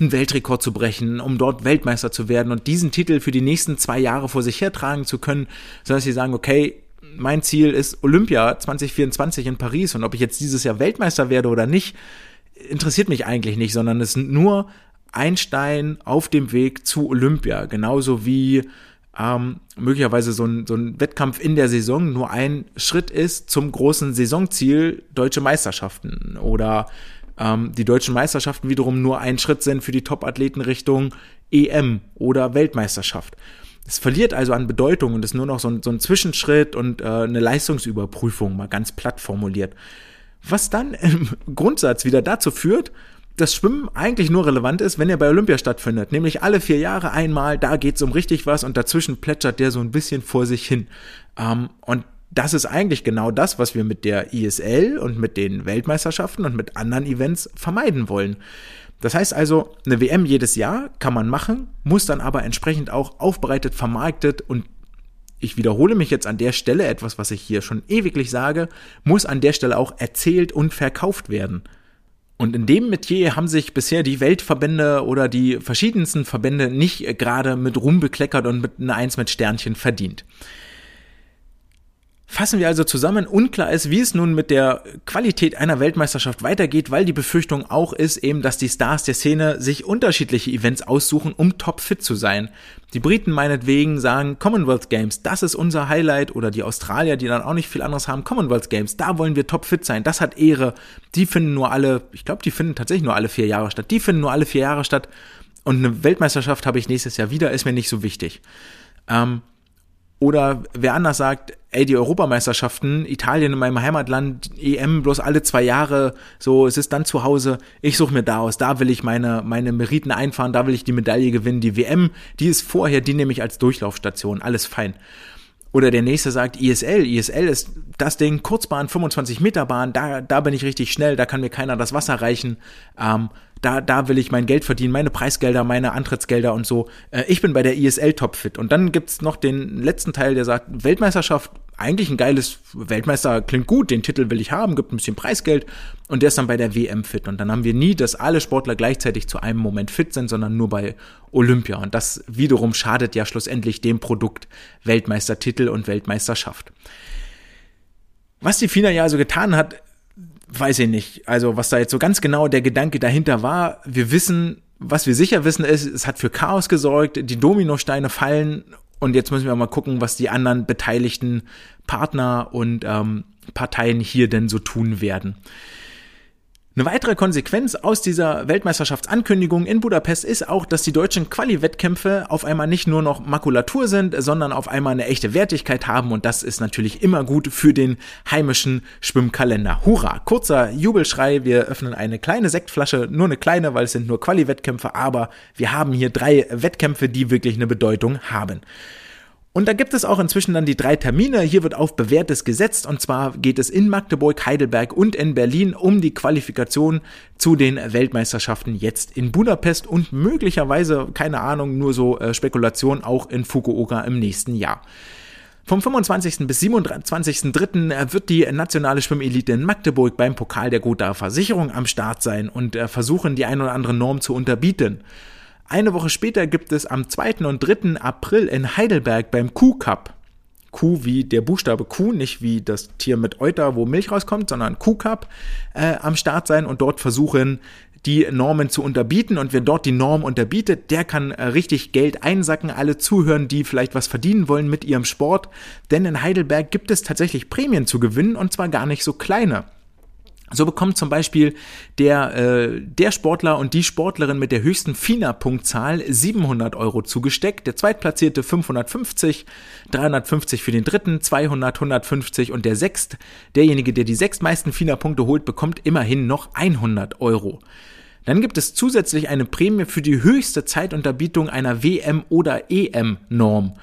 einen Weltrekord zu brechen, um dort Weltmeister zu werden und diesen Titel für die nächsten zwei Jahre vor sich hertragen zu können, sondern dass sie sagen, okay, mein Ziel ist Olympia 2024 in Paris und ob ich jetzt dieses Jahr Weltmeister werde oder nicht, interessiert mich eigentlich nicht, sondern es ist nur ein Stein auf dem Weg zu Olympia, genauso wie ähm, möglicherweise so ein, so ein Wettkampf in der Saison nur ein Schritt ist zum großen Saisonziel deutsche Meisterschaften oder ähm, die deutschen Meisterschaften wiederum nur ein Schritt sind für die Top-Athleten Richtung EM oder Weltmeisterschaft. Es verliert also an Bedeutung und ist nur noch so ein, so ein Zwischenschritt und äh, eine Leistungsüberprüfung, mal ganz platt formuliert. Was dann im Grundsatz wieder dazu führt, das Schwimmen eigentlich nur relevant ist, wenn er bei Olympia stattfindet. Nämlich alle vier Jahre einmal, da geht's um richtig was und dazwischen plätschert der so ein bisschen vor sich hin. Ähm, und das ist eigentlich genau das, was wir mit der ISL und mit den Weltmeisterschaften und mit anderen Events vermeiden wollen. Das heißt also, eine WM jedes Jahr kann man machen, muss dann aber entsprechend auch aufbereitet, vermarktet und ich wiederhole mich jetzt an der Stelle etwas, was ich hier schon ewiglich sage, muss an der Stelle auch erzählt und verkauft werden. Und in dem Metier haben sich bisher die Weltverbände oder die verschiedensten Verbände nicht gerade mit Ruhm bekleckert und mit einer Eins mit Sternchen verdient. Fassen wir also zusammen, unklar ist, wie es nun mit der Qualität einer Weltmeisterschaft weitergeht, weil die Befürchtung auch ist eben, dass die Stars der Szene sich unterschiedliche Events aussuchen, um topfit zu sein. Die Briten meinetwegen sagen Commonwealth Games, das ist unser Highlight oder die Australier, die dann auch nicht viel anderes haben, Commonwealth Games, da wollen wir topfit sein, das hat Ehre. Die finden nur alle, ich glaube, die finden tatsächlich nur alle vier Jahre statt. Die finden nur alle vier Jahre statt und eine Weltmeisterschaft habe ich nächstes Jahr wieder, ist mir nicht so wichtig. Ähm, oder wer anders sagt, ey, die Europameisterschaften, Italien in meinem Heimatland, EM bloß alle zwei Jahre, so, es ist dann zu Hause, ich suche mir da aus, da will ich meine, meine Meriten einfahren, da will ich die Medaille gewinnen, die WM, die ist vorher, die nehme ich als Durchlaufstation, alles fein. Oder der nächste sagt ISL, ISL ist das Ding, Kurzbahn, 25 Meter Bahn, da, da bin ich richtig schnell, da kann mir keiner das Wasser reichen, ähm, da, da will ich mein Geld verdienen, meine Preisgelder, meine Antrittsgelder und so. Äh, ich bin bei der ISL topfit. Und dann gibt's noch den letzten Teil, der sagt, Weltmeisterschaft, eigentlich ein geiles Weltmeister, klingt gut, den Titel will ich haben, gibt ein bisschen Preisgeld und der ist dann bei der WM fit. Und dann haben wir nie, dass alle Sportler gleichzeitig zu einem Moment fit sind, sondern nur bei Olympia. Und das wiederum schadet ja schlussendlich dem Produkt Weltmeistertitel und Weltmeisterschaft. Was die FINA ja also getan hat, weiß ich nicht. Also was da jetzt so ganz genau der Gedanke dahinter war, wir wissen, was wir sicher wissen ist, es hat für Chaos gesorgt, die Dominosteine fallen und jetzt müssen wir mal gucken, was die anderen beteiligten Partner und ähm, Parteien hier denn so tun werden. Eine weitere Konsequenz aus dieser Weltmeisterschaftsankündigung in Budapest ist auch, dass die deutschen Quali-Wettkämpfe auf einmal nicht nur noch Makulatur sind, sondern auf einmal eine echte Wertigkeit haben und das ist natürlich immer gut für den heimischen Schwimmkalender. Hurra! Kurzer Jubelschrei, wir öffnen eine kleine Sektflasche, nur eine kleine, weil es sind nur Quali-Wettkämpfe, aber wir haben hier drei Wettkämpfe, die wirklich eine Bedeutung haben. Und da gibt es auch inzwischen dann die drei Termine. Hier wird auf Bewährtes gesetzt. Und zwar geht es in Magdeburg, Heidelberg und in Berlin um die Qualifikation zu den Weltmeisterschaften jetzt in Budapest und möglicherweise, keine Ahnung, nur so äh, Spekulation auch in Fukuoka im nächsten Jahr. Vom 25. bis 27.3. Äh, wird die nationale Schwimmelite in Magdeburg beim Pokal der Gotha Versicherung am Start sein und äh, versuchen, die ein oder andere Norm zu unterbieten. Eine Woche später gibt es am 2. und 3. April in Heidelberg beim Q-Cup. Q wie der Buchstabe Q, nicht wie das Tier mit Euter, wo Milch rauskommt, sondern Q-Cup äh, am Start sein und dort versuchen, die Normen zu unterbieten. Und wer dort die Norm unterbietet, der kann äh, richtig Geld einsacken. Alle zuhören, die vielleicht was verdienen wollen mit ihrem Sport. Denn in Heidelberg gibt es tatsächlich Prämien zu gewinnen und zwar gar nicht so kleine. So bekommt zum Beispiel der, äh, der Sportler und die Sportlerin mit der höchsten FINA-Punktzahl 700 Euro zugesteckt, der Zweitplatzierte 550, 350 für den Dritten, 200, 150 und der Sechst, derjenige, der die sechstmeisten FINA-Punkte holt, bekommt immerhin noch 100 Euro. Dann gibt es zusätzlich eine Prämie für die höchste Zeitunterbietung einer WM- oder EM-Norm.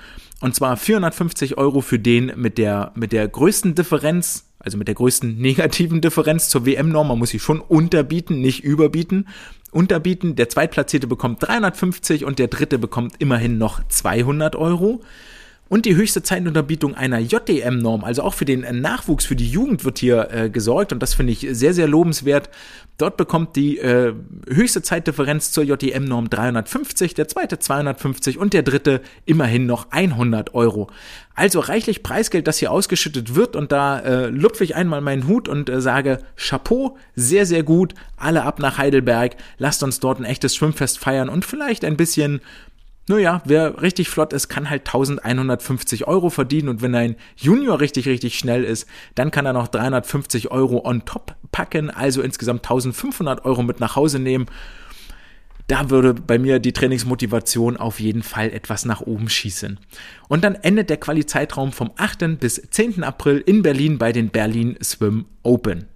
Und zwar 450 Euro für den mit der, mit der größten Differenz also mit der größten negativen Differenz zur WM-Norm. Man muss sie schon unterbieten, nicht überbieten. Unterbieten, der Zweitplatzierte bekommt 350 und der Dritte bekommt immerhin noch 200 Euro. Und die höchste Zeitunterbietung einer JDM-Norm, also auch für den Nachwuchs, für die Jugend wird hier äh, gesorgt und das finde ich sehr, sehr lobenswert. Dort bekommt die äh, höchste Zeitdifferenz zur JDM-Norm 350, der zweite 250 und der dritte immerhin noch 100 Euro. Also reichlich Preisgeld, das hier ausgeschüttet wird und da äh, lupfe ich einmal meinen Hut und äh, sage Chapeau, sehr, sehr gut, alle ab nach Heidelberg, lasst uns dort ein echtes Schwimmfest feiern und vielleicht ein bisschen naja, wer richtig flott ist, kann halt 1150 Euro verdienen und wenn ein Junior richtig, richtig schnell ist, dann kann er noch 350 Euro on top packen, also insgesamt 1500 Euro mit nach Hause nehmen. Da würde bei mir die Trainingsmotivation auf jeden Fall etwas nach oben schießen. Und dann endet der Quali-Zeitraum vom 8. bis 10. April in Berlin bei den Berlin Swim Open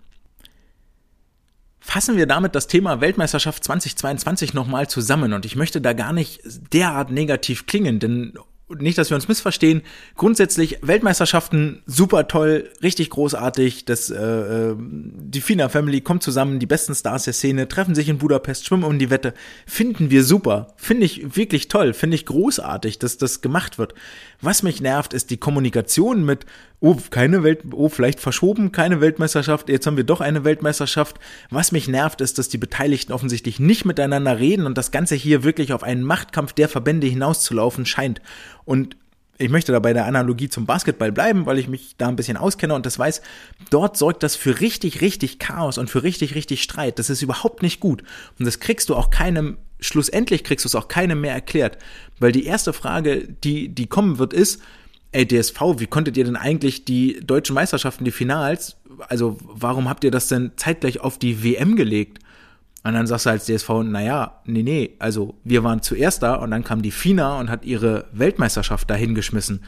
fassen wir damit das Thema Weltmeisterschaft 2022 nochmal zusammen. Und ich möchte da gar nicht derart negativ klingen, denn nicht, dass wir uns missverstehen. Grundsätzlich Weltmeisterschaften super toll, richtig großartig. Das, äh, äh, die Fina Family kommt zusammen, die besten Stars der Szene treffen sich in Budapest, schwimmen um die Wette. Finden wir super, finde ich wirklich toll, finde ich großartig, dass das gemacht wird. Was mich nervt, ist die Kommunikation mit oh, keine Welt, oh, vielleicht verschoben, keine Weltmeisterschaft, jetzt haben wir doch eine Weltmeisterschaft. Was mich nervt, ist, dass die Beteiligten offensichtlich nicht miteinander reden und das Ganze hier wirklich auf einen Machtkampf der Verbände hinauszulaufen scheint. Und ich möchte da bei der Analogie zum Basketball bleiben, weil ich mich da ein bisschen auskenne und das weiß, dort sorgt das für richtig, richtig Chaos und für richtig, richtig Streit. Das ist überhaupt nicht gut. Und das kriegst du auch keinem, schlussendlich kriegst du es auch keinem mehr erklärt. Weil die erste Frage, die, die kommen wird, ist, ey DSV, wie konntet ihr denn eigentlich die deutschen Meisterschaften, die Finals, also warum habt ihr das denn zeitgleich auf die WM gelegt? Und dann sagst du als DSV, naja, nee, nee, also wir waren zuerst da und dann kam die FINA und hat ihre Weltmeisterschaft dahin geschmissen.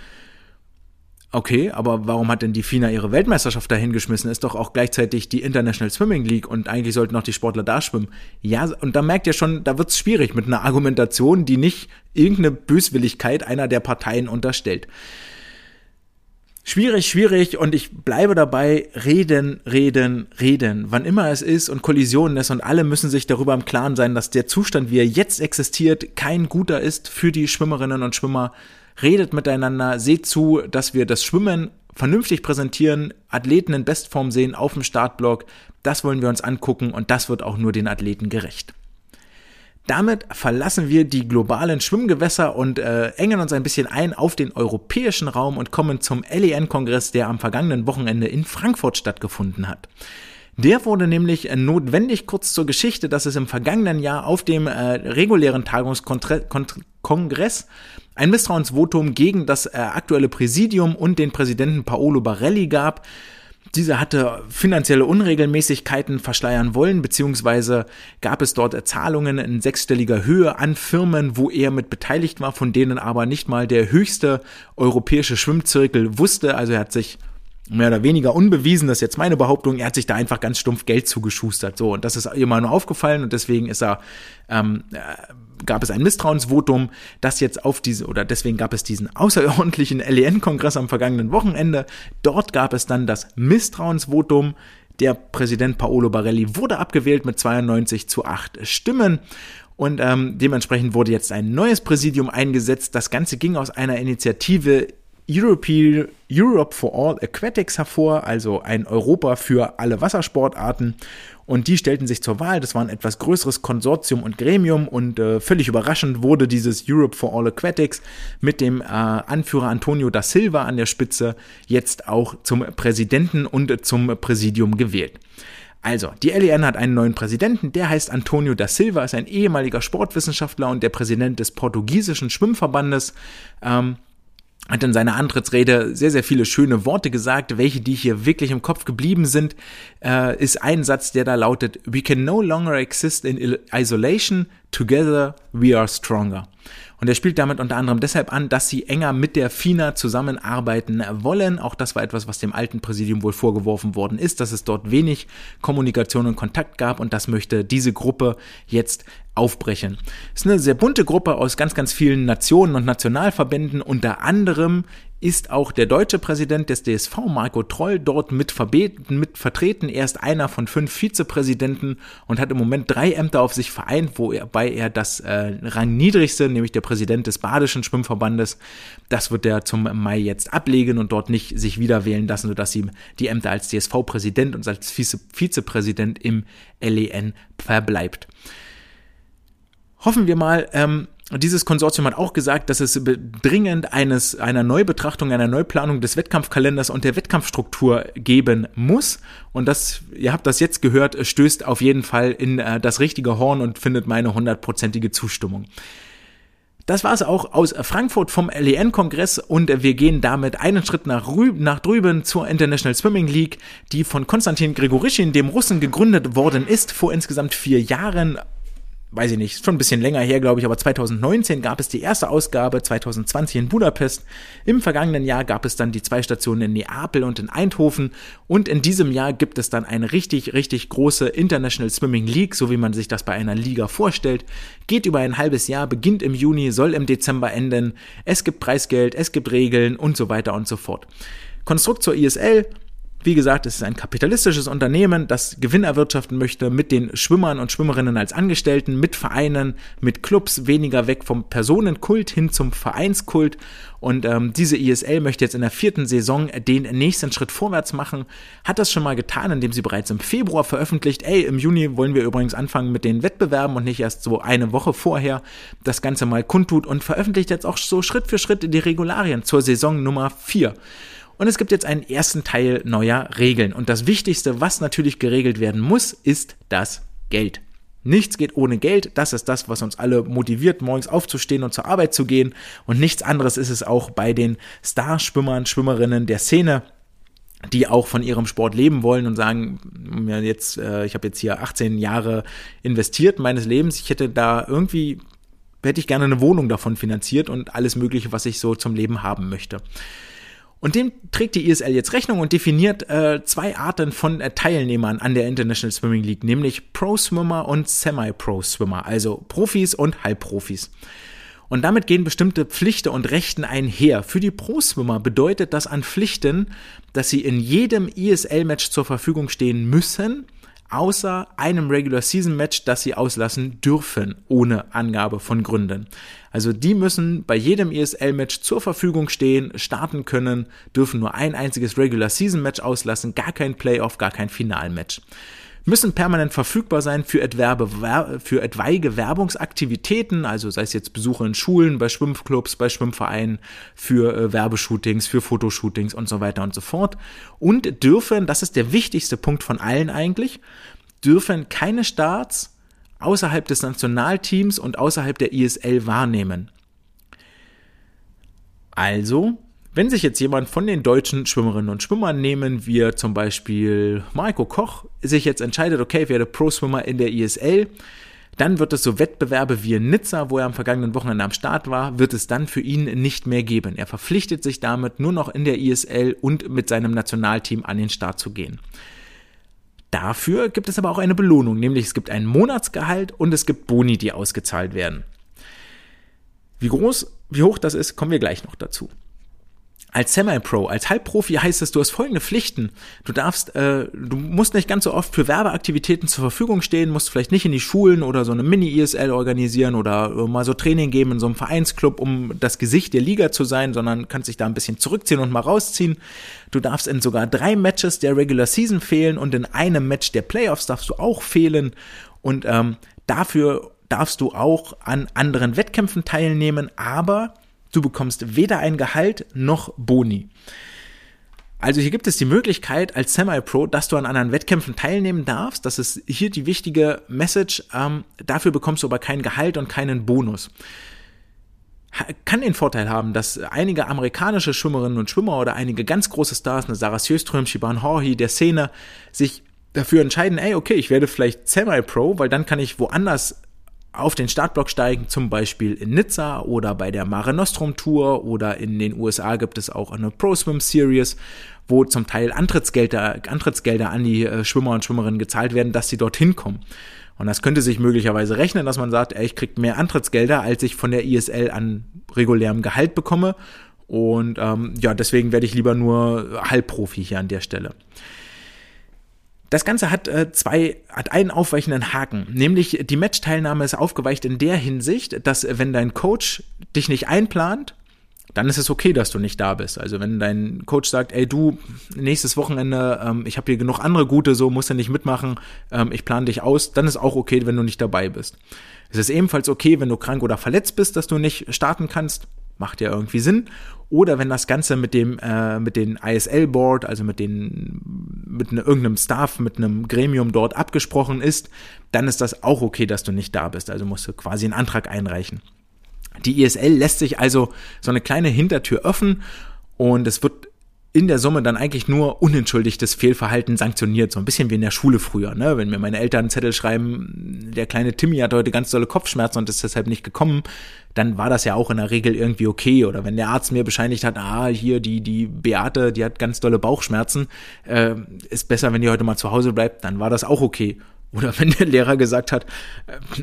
Okay, aber warum hat denn die FINA ihre Weltmeisterschaft dahin geschmissen? Ist doch auch gleichzeitig die International Swimming League und eigentlich sollten auch die Sportler da schwimmen. Ja, und da merkt ihr schon, da wird's schwierig mit einer Argumentation, die nicht irgendeine Böswilligkeit einer der Parteien unterstellt. Schwierig, schwierig und ich bleibe dabei, reden, reden, reden, wann immer es ist und Kollisionen ist und alle müssen sich darüber im Klaren sein, dass der Zustand, wie er jetzt existiert, kein guter ist für die Schwimmerinnen und Schwimmer. Redet miteinander, seht zu, dass wir das Schwimmen vernünftig präsentieren, Athleten in Bestform sehen auf dem Startblock. Das wollen wir uns angucken und das wird auch nur den Athleten gerecht. Damit verlassen wir die globalen Schwimmgewässer und äh, engen uns ein bisschen ein auf den europäischen Raum und kommen zum LEN-Kongress, der am vergangenen Wochenende in Frankfurt stattgefunden hat. Der wurde nämlich äh, notwendig kurz zur Geschichte, dass es im vergangenen Jahr auf dem äh, regulären Tagungskongress ein Misstrauensvotum gegen das äh, aktuelle Präsidium und den Präsidenten Paolo Barelli gab. Dieser hatte finanzielle Unregelmäßigkeiten verschleiern wollen, beziehungsweise gab es dort Zahlungen in sechsstelliger Höhe an Firmen, wo er mit beteiligt war, von denen aber nicht mal der höchste europäische Schwimmzirkel wusste. Also er hat sich mehr oder weniger unbewiesen, das ist jetzt meine Behauptung, er hat sich da einfach ganz stumpf Geld zugeschustert. So, und das ist ihm mal nur aufgefallen und deswegen ist er, ähm, äh, gab es ein Misstrauensvotum, das jetzt auf diese, oder deswegen gab es diesen außerordentlichen LEN-Kongress am vergangenen Wochenende. Dort gab es dann das Misstrauensvotum. Der Präsident Paolo Barelli wurde abgewählt mit 92 zu 8 Stimmen. Und ähm, dementsprechend wurde jetzt ein neues Präsidium eingesetzt. Das Ganze ging aus einer Initiative Europe, Europe for All Aquatics hervor, also ein Europa für alle Wassersportarten. Und die stellten sich zur Wahl. Das war ein etwas größeres Konsortium und Gremium. Und äh, völlig überraschend wurde dieses Europe for All Aquatics mit dem äh, Anführer Antonio da Silva an der Spitze jetzt auch zum Präsidenten und zum Präsidium gewählt. Also, die LEN hat einen neuen Präsidenten, der heißt Antonio da Silva, ist ein ehemaliger Sportwissenschaftler und der Präsident des portugiesischen Schwimmverbandes. Ähm, hat in seiner Antrittsrede sehr, sehr viele schöne Worte gesagt. Welche, die hier wirklich im Kopf geblieben sind, äh, ist ein Satz, der da lautet, We can no longer exist in isolation, together we are stronger. Und er spielt damit unter anderem deshalb an, dass sie enger mit der FINA zusammenarbeiten wollen. Auch das war etwas, was dem alten Präsidium wohl vorgeworfen worden ist, dass es dort wenig Kommunikation und Kontakt gab und das möchte diese Gruppe jetzt aufbrechen. Es ist eine sehr bunte Gruppe aus ganz, ganz vielen Nationen und Nationalverbänden. Unter anderem ist auch der deutsche Präsident des DSV, Marco Troll, dort mit, mit vertreten. Er ist einer von fünf Vizepräsidenten und hat im Moment drei Ämter auf sich vereint, wobei er das äh, rangniedrigste, nämlich der Präsident des Badischen Schwimmverbandes, das wird er zum Mai jetzt ablegen und dort nicht sich wieder wählen lassen, sodass ihm die Ämter als DSV-Präsident und als Vize Vizepräsident im LEN verbleibt. Hoffen wir mal, ähm, dieses Konsortium hat auch gesagt, dass es dringend eines, einer Neubetrachtung, einer Neuplanung des Wettkampfkalenders und der Wettkampfstruktur geben muss. Und das, ihr habt das jetzt gehört, stößt auf jeden Fall in äh, das richtige Horn und findet meine hundertprozentige Zustimmung. Das war es auch aus Frankfurt vom LEN-Kongress und wir gehen damit einen Schritt nach, nach drüben zur International Swimming League, die von Konstantin Grigorischin, dem Russen, gegründet worden ist vor insgesamt vier Jahren weiß ich nicht, schon ein bisschen länger her, glaube ich, aber 2019 gab es die erste Ausgabe, 2020 in Budapest. Im vergangenen Jahr gab es dann die zwei Stationen in Neapel und in Eindhoven und in diesem Jahr gibt es dann eine richtig, richtig große International Swimming League, so wie man sich das bei einer Liga vorstellt. Geht über ein halbes Jahr, beginnt im Juni, soll im Dezember enden. Es gibt Preisgeld, es gibt Regeln und so weiter und so fort. Konstrukt zur ISL, wie gesagt, es ist ein kapitalistisches Unternehmen, das Gewinn erwirtschaften möchte mit den Schwimmern und Schwimmerinnen als Angestellten, mit Vereinen, mit Clubs, weniger weg vom Personenkult hin zum Vereinskult. Und ähm, diese ISL möchte jetzt in der vierten Saison den nächsten Schritt vorwärts machen. Hat das schon mal getan, indem sie bereits im Februar veröffentlicht, ey, im Juni wollen wir übrigens anfangen mit den Wettbewerben und nicht erst so eine Woche vorher das Ganze mal kundtut und veröffentlicht jetzt auch so Schritt für Schritt die Regularien zur Saison Nummer vier. Und es gibt jetzt einen ersten Teil neuer Regeln. Und das Wichtigste, was natürlich geregelt werden muss, ist das Geld. Nichts geht ohne Geld. Das ist das, was uns alle motiviert, morgens aufzustehen und zur Arbeit zu gehen. Und nichts anderes ist es auch bei den Starschwimmern, Schwimmerinnen der Szene die auch von ihrem Sport leben wollen und sagen, jetzt, äh, ich habe jetzt hier 18 Jahre investiert meines Lebens, ich hätte da irgendwie, hätte ich gerne eine Wohnung davon finanziert und alles Mögliche, was ich so zum Leben haben möchte. Und dem trägt die ISL jetzt Rechnung und definiert äh, zwei Arten von äh, Teilnehmern an der International Swimming League, nämlich Pro-Swimmer und Semi-Pro-Swimmer, also Profis und Halbprofis. Und damit gehen bestimmte Pflichten und Rechten einher. Für die Pro-Swimmer bedeutet das an Pflichten, dass sie in jedem ISL-Match zur Verfügung stehen müssen, außer einem Regular Season Match, das sie auslassen dürfen, ohne Angabe von Gründen. Also die müssen bei jedem ESL Match zur Verfügung stehen, starten können, dürfen nur ein einziges Regular Season Match auslassen, gar kein Playoff, gar kein Finalmatch müssen permanent verfügbar sein für, Adverbe, für etwaige Werbungsaktivitäten, also sei es jetzt Besuche in Schulen, bei Schwimmclubs, bei Schwimmvereinen, für äh, Werbeshootings, für Fotoshootings und so weiter und so fort. Und dürfen, das ist der wichtigste Punkt von allen eigentlich, dürfen keine Starts außerhalb des Nationalteams und außerhalb der ISL wahrnehmen. Also wenn sich jetzt jemand von den deutschen Schwimmerinnen und Schwimmern nehmen, wir zum Beispiel Marco Koch, sich jetzt entscheidet, okay, ich werde Pro-Schwimmer in der ISL, dann wird es so Wettbewerbe wie in Nizza, wo er am vergangenen Wochenende am Start war, wird es dann für ihn nicht mehr geben. Er verpflichtet sich damit nur noch in der ISL und mit seinem Nationalteam an den Start zu gehen. Dafür gibt es aber auch eine Belohnung, nämlich es gibt ein Monatsgehalt und es gibt Boni, die ausgezahlt werden. Wie groß, wie hoch das ist, kommen wir gleich noch dazu. Als Semi-Pro, als Halbprofi heißt es, du hast folgende Pflichten. Du darfst, äh, du musst nicht ganz so oft für Werbeaktivitäten zur Verfügung stehen, musst vielleicht nicht in die Schulen oder so eine Mini-ISL organisieren oder äh, mal so Training geben in so einem Vereinsclub, um das Gesicht der Liga zu sein, sondern kannst dich da ein bisschen zurückziehen und mal rausziehen. Du darfst in sogar drei Matches der Regular Season fehlen und in einem Match der Playoffs darfst du auch fehlen. Und ähm, dafür darfst du auch an anderen Wettkämpfen teilnehmen, aber Du bekommst weder ein Gehalt noch Boni. Also hier gibt es die Möglichkeit als Semi-Pro, dass du an anderen Wettkämpfen teilnehmen darfst. Das ist hier die wichtige Message. Ähm, dafür bekommst du aber kein Gehalt und keinen Bonus. Kann den Vorteil haben, dass einige amerikanische Schwimmerinnen und Schwimmer oder einige ganz große Stars, eine Sarah Sjöström, Shiban Horhi, der Szene, sich dafür entscheiden, ey, okay, ich werde vielleicht Semi-Pro, weil dann kann ich woanders auf den Startblock steigen, zum Beispiel in Nizza oder bei der Mare Nostrum Tour oder in den USA gibt es auch eine Pro Swim Series, wo zum Teil Antrittsgelder, Antrittsgelder an die äh, Schwimmer und Schwimmerinnen gezahlt werden, dass sie dorthin kommen. Und das könnte sich möglicherweise rechnen, dass man sagt, ey, ich krieg mehr Antrittsgelder, als ich von der ISL an regulärem Gehalt bekomme. Und ähm, ja, deswegen werde ich lieber nur Halbprofi hier an der Stelle. Das Ganze hat äh, zwei, hat einen aufweichenden Haken, nämlich die Matchteilnahme ist aufgeweicht in der Hinsicht, dass wenn dein Coach dich nicht einplant, dann ist es okay, dass du nicht da bist. Also wenn dein Coach sagt, ey du, nächstes Wochenende, ähm, ich habe hier genug andere gute, so musst du nicht mitmachen, ähm, ich plane dich aus, dann ist auch okay, wenn du nicht dabei bist. Es ist ebenfalls okay, wenn du krank oder verletzt bist, dass du nicht starten kannst, macht ja irgendwie Sinn. Oder wenn das Ganze mit dem, äh, mit den ISL-Board, also mit den, mit ne, irgendeinem Staff, mit einem Gremium dort abgesprochen ist, dann ist das auch okay, dass du nicht da bist. Also musst du quasi einen Antrag einreichen. Die ISL lässt sich also so eine kleine Hintertür öffnen und es wird in der Summe dann eigentlich nur unentschuldigtes Fehlverhalten sanktioniert. So ein bisschen wie in der Schule früher, ne? Wenn mir meine Eltern einen Zettel schreiben, der kleine Timmy hat heute ganz dolle Kopfschmerzen und ist deshalb nicht gekommen, dann war das ja auch in der Regel irgendwie okay. Oder wenn der Arzt mir bescheinigt hat, ah, hier die, die Beate, die hat ganz dolle Bauchschmerzen, äh, ist besser, wenn die heute mal zu Hause bleibt, dann war das auch okay. Oder wenn der Lehrer gesagt hat,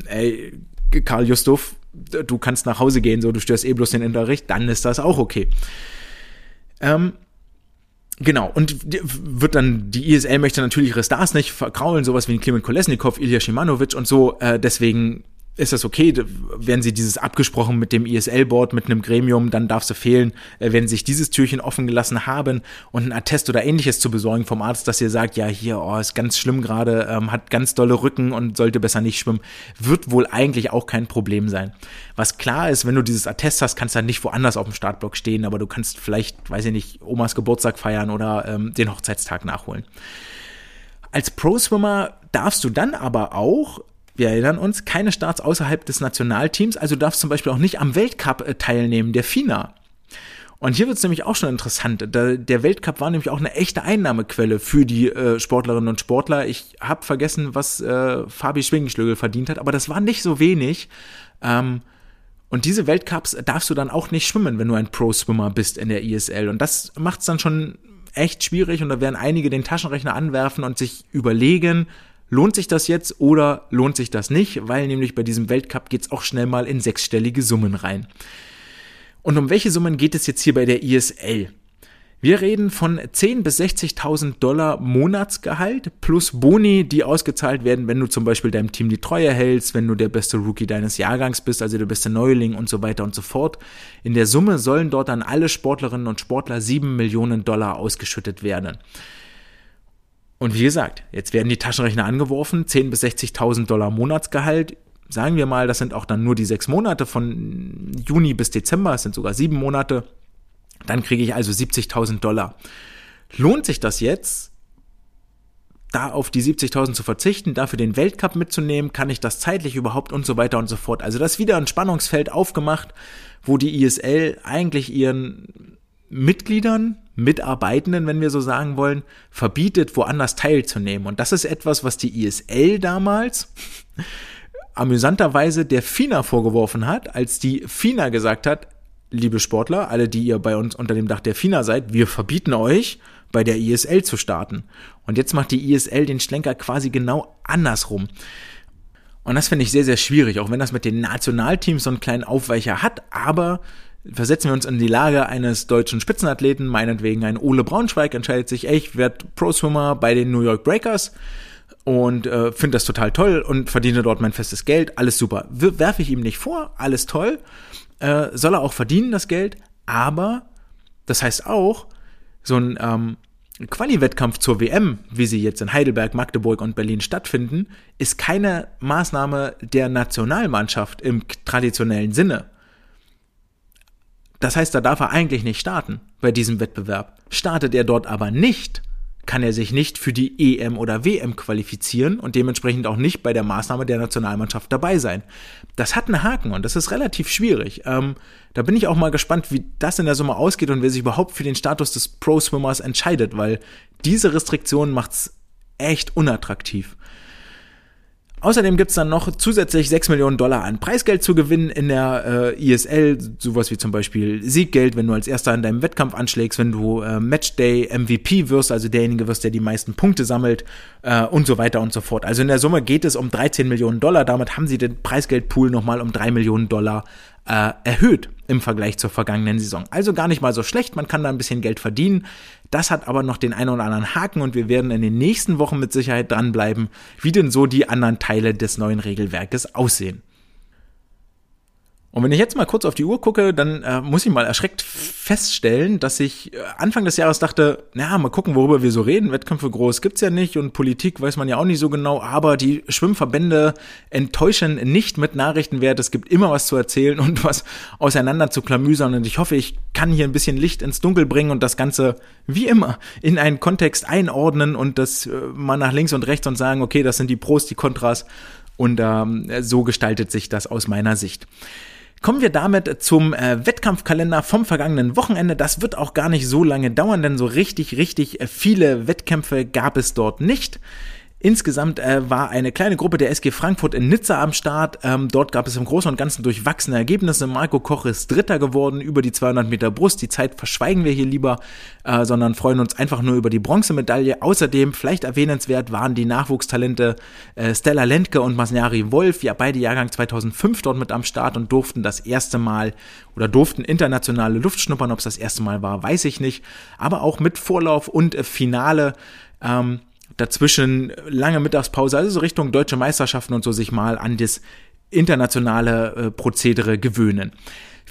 äh, ey, Karl Justuf, du kannst nach Hause gehen, so du störst eh bloß den Unterricht, dann ist das auch okay. Ähm, Genau, und wird dann, die ISL möchte natürlich ihre Stars nicht verkraulen, sowas wie Clement Kolesnikov, Ilya Shimanovic und so, äh, deswegen ist das okay, wenn sie dieses abgesprochen mit dem ISL-Board, mit einem Gremium, dann darf sie fehlen, äh, wenn sich dieses Türchen offen gelassen haben und ein Attest oder ähnliches zu besorgen vom Arzt, dass ihr sagt, ja, hier, oh, ist ganz schlimm gerade, ähm, hat ganz dolle Rücken und sollte besser nicht schwimmen, wird wohl eigentlich auch kein Problem sein. Was klar ist, wenn du dieses Attest hast, kannst du dann nicht woanders auf dem Startblock stehen, aber du kannst vielleicht, weiß ich nicht, Omas Geburtstag feiern oder ähm, den Hochzeitstag nachholen. Als Pro-Swimmer darfst du dann aber auch wir erinnern uns, keine Starts außerhalb des Nationalteams, also du darfst zum Beispiel auch nicht am Weltcup äh, teilnehmen, der FINA. Und hier wird es nämlich auch schon interessant. der Weltcup war nämlich auch eine echte Einnahmequelle für die äh, Sportlerinnen und Sportler. Ich habe vergessen, was äh, Fabi Schwingenschlögel verdient hat, aber das war nicht so wenig. Ähm, und diese Weltcups darfst du dann auch nicht schwimmen, wenn du ein Pro-Swimmer bist in der ISL. Und das macht es dann schon echt schwierig und da werden einige den Taschenrechner anwerfen und sich überlegen, lohnt sich das jetzt oder lohnt sich das nicht, weil nämlich bei diesem Weltcup geht's auch schnell mal in sechsstellige Summen rein. Und um welche Summen geht es jetzt hier bei der ISL? Wir reden von 10.000 bis 60.000 Dollar Monatsgehalt plus Boni, die ausgezahlt werden, wenn du zum Beispiel deinem Team die Treue hältst, wenn du der beste Rookie deines Jahrgangs bist, also der beste Neuling und so weiter und so fort. In der Summe sollen dort an alle Sportlerinnen und Sportler 7 Millionen Dollar ausgeschüttet werden. Und wie gesagt, jetzt werden die Taschenrechner angeworfen, 10.000 bis 60.000 Dollar Monatsgehalt. Sagen wir mal, das sind auch dann nur die sechs Monate von Juni bis Dezember, es sind sogar sieben Monate dann kriege ich also 70.000 Dollar. Lohnt sich das jetzt, da auf die 70.000 zu verzichten, dafür den Weltcup mitzunehmen? Kann ich das zeitlich überhaupt und so weiter und so fort? Also das ist wieder ein Spannungsfeld aufgemacht, wo die ISL eigentlich ihren Mitgliedern, Mitarbeitenden, wenn wir so sagen wollen, verbietet, woanders teilzunehmen. Und das ist etwas, was die ISL damals amüsanterweise der FINA vorgeworfen hat, als die FINA gesagt hat, liebe Sportler, alle, die ihr bei uns unter dem Dach der FINA seid, wir verbieten euch, bei der ISL zu starten. Und jetzt macht die ISL den Schlenker quasi genau andersrum. Und das finde ich sehr, sehr schwierig, auch wenn das mit den Nationalteams so einen kleinen Aufweicher hat, aber versetzen wir uns in die Lage eines deutschen Spitzenathleten, meinetwegen ein Ole Braunschweig entscheidet sich, ey, ich werde Pro-Swimmer bei den New York Breakers und äh, finde das total toll und verdiene dort mein festes Geld, alles super. Werfe ich ihm nicht vor, alles toll, äh, soll er auch verdienen, das Geld, aber das heißt auch, so ein ähm, Quali-Wettkampf zur WM, wie sie jetzt in Heidelberg, Magdeburg und Berlin stattfinden, ist keine Maßnahme der Nationalmannschaft im traditionellen Sinne. Das heißt, da darf er eigentlich nicht starten bei diesem Wettbewerb. Startet er dort aber nicht, kann er sich nicht für die EM oder WM qualifizieren und dementsprechend auch nicht bei der Maßnahme der Nationalmannschaft dabei sein. Das hat einen Haken und das ist relativ schwierig. Ähm, da bin ich auch mal gespannt, wie das in der Summe ausgeht und wer sich überhaupt für den Status des Pro-Swimmers entscheidet, weil diese Restriktion macht's echt unattraktiv. Außerdem gibt's dann noch zusätzlich 6 Millionen Dollar an Preisgeld zu gewinnen in der äh, ISL, sowas wie zum Beispiel Sieggeld, wenn du als Erster in deinem Wettkampf anschlägst, wenn du äh, Matchday MVP wirst, also derjenige wirst, der die meisten Punkte sammelt äh, und so weiter und so fort. Also in der Summe geht es um 13 Millionen Dollar, damit haben sie den Preisgeldpool nochmal um 3 Millionen Dollar äh, erhöht im Vergleich zur vergangenen Saison. Also gar nicht mal so schlecht, man kann da ein bisschen Geld verdienen. Das hat aber noch den einen oder anderen Haken und wir werden in den nächsten Wochen mit Sicherheit dranbleiben, wie denn so die anderen Teile des neuen Regelwerkes aussehen. Und wenn ich jetzt mal kurz auf die Uhr gucke, dann äh, muss ich mal erschreckt feststellen, dass ich äh, Anfang des Jahres dachte, na, mal gucken, worüber wir so reden. Wettkämpfe groß gibt's ja nicht und Politik weiß man ja auch nicht so genau, aber die Schwimmverbände enttäuschen nicht mit Nachrichtenwert. Es gibt immer was zu erzählen und was auseinander zu klamüsern und ich hoffe, ich kann hier ein bisschen Licht ins Dunkel bringen und das Ganze wie immer in einen Kontext einordnen und das äh, mal nach links und rechts und sagen, okay, das sind die Pros, die Kontras und ähm, so gestaltet sich das aus meiner Sicht. Kommen wir damit zum äh, Wettkampfkalender vom vergangenen Wochenende. Das wird auch gar nicht so lange dauern, denn so richtig, richtig äh, viele Wettkämpfe gab es dort nicht. Insgesamt äh, war eine kleine Gruppe der SG Frankfurt in Nizza am Start. Ähm, dort gab es im Großen und Ganzen durchwachsene Ergebnisse. Marco Koch ist Dritter geworden über die 200 Meter Brust. Die Zeit verschweigen wir hier lieber, äh, sondern freuen uns einfach nur über die Bronzemedaille. Außerdem, vielleicht erwähnenswert, waren die Nachwuchstalente äh, Stella Lentke und Masnari Wolf, ja beide Jahrgang 2005 dort mit am Start und durften das erste Mal oder durften internationale Luft schnuppern. Ob es das erste Mal war, weiß ich nicht. Aber auch mit Vorlauf und Finale. Ähm, dazwischen lange Mittagspause, also so Richtung deutsche Meisterschaften und so sich mal an das internationale äh, Prozedere gewöhnen.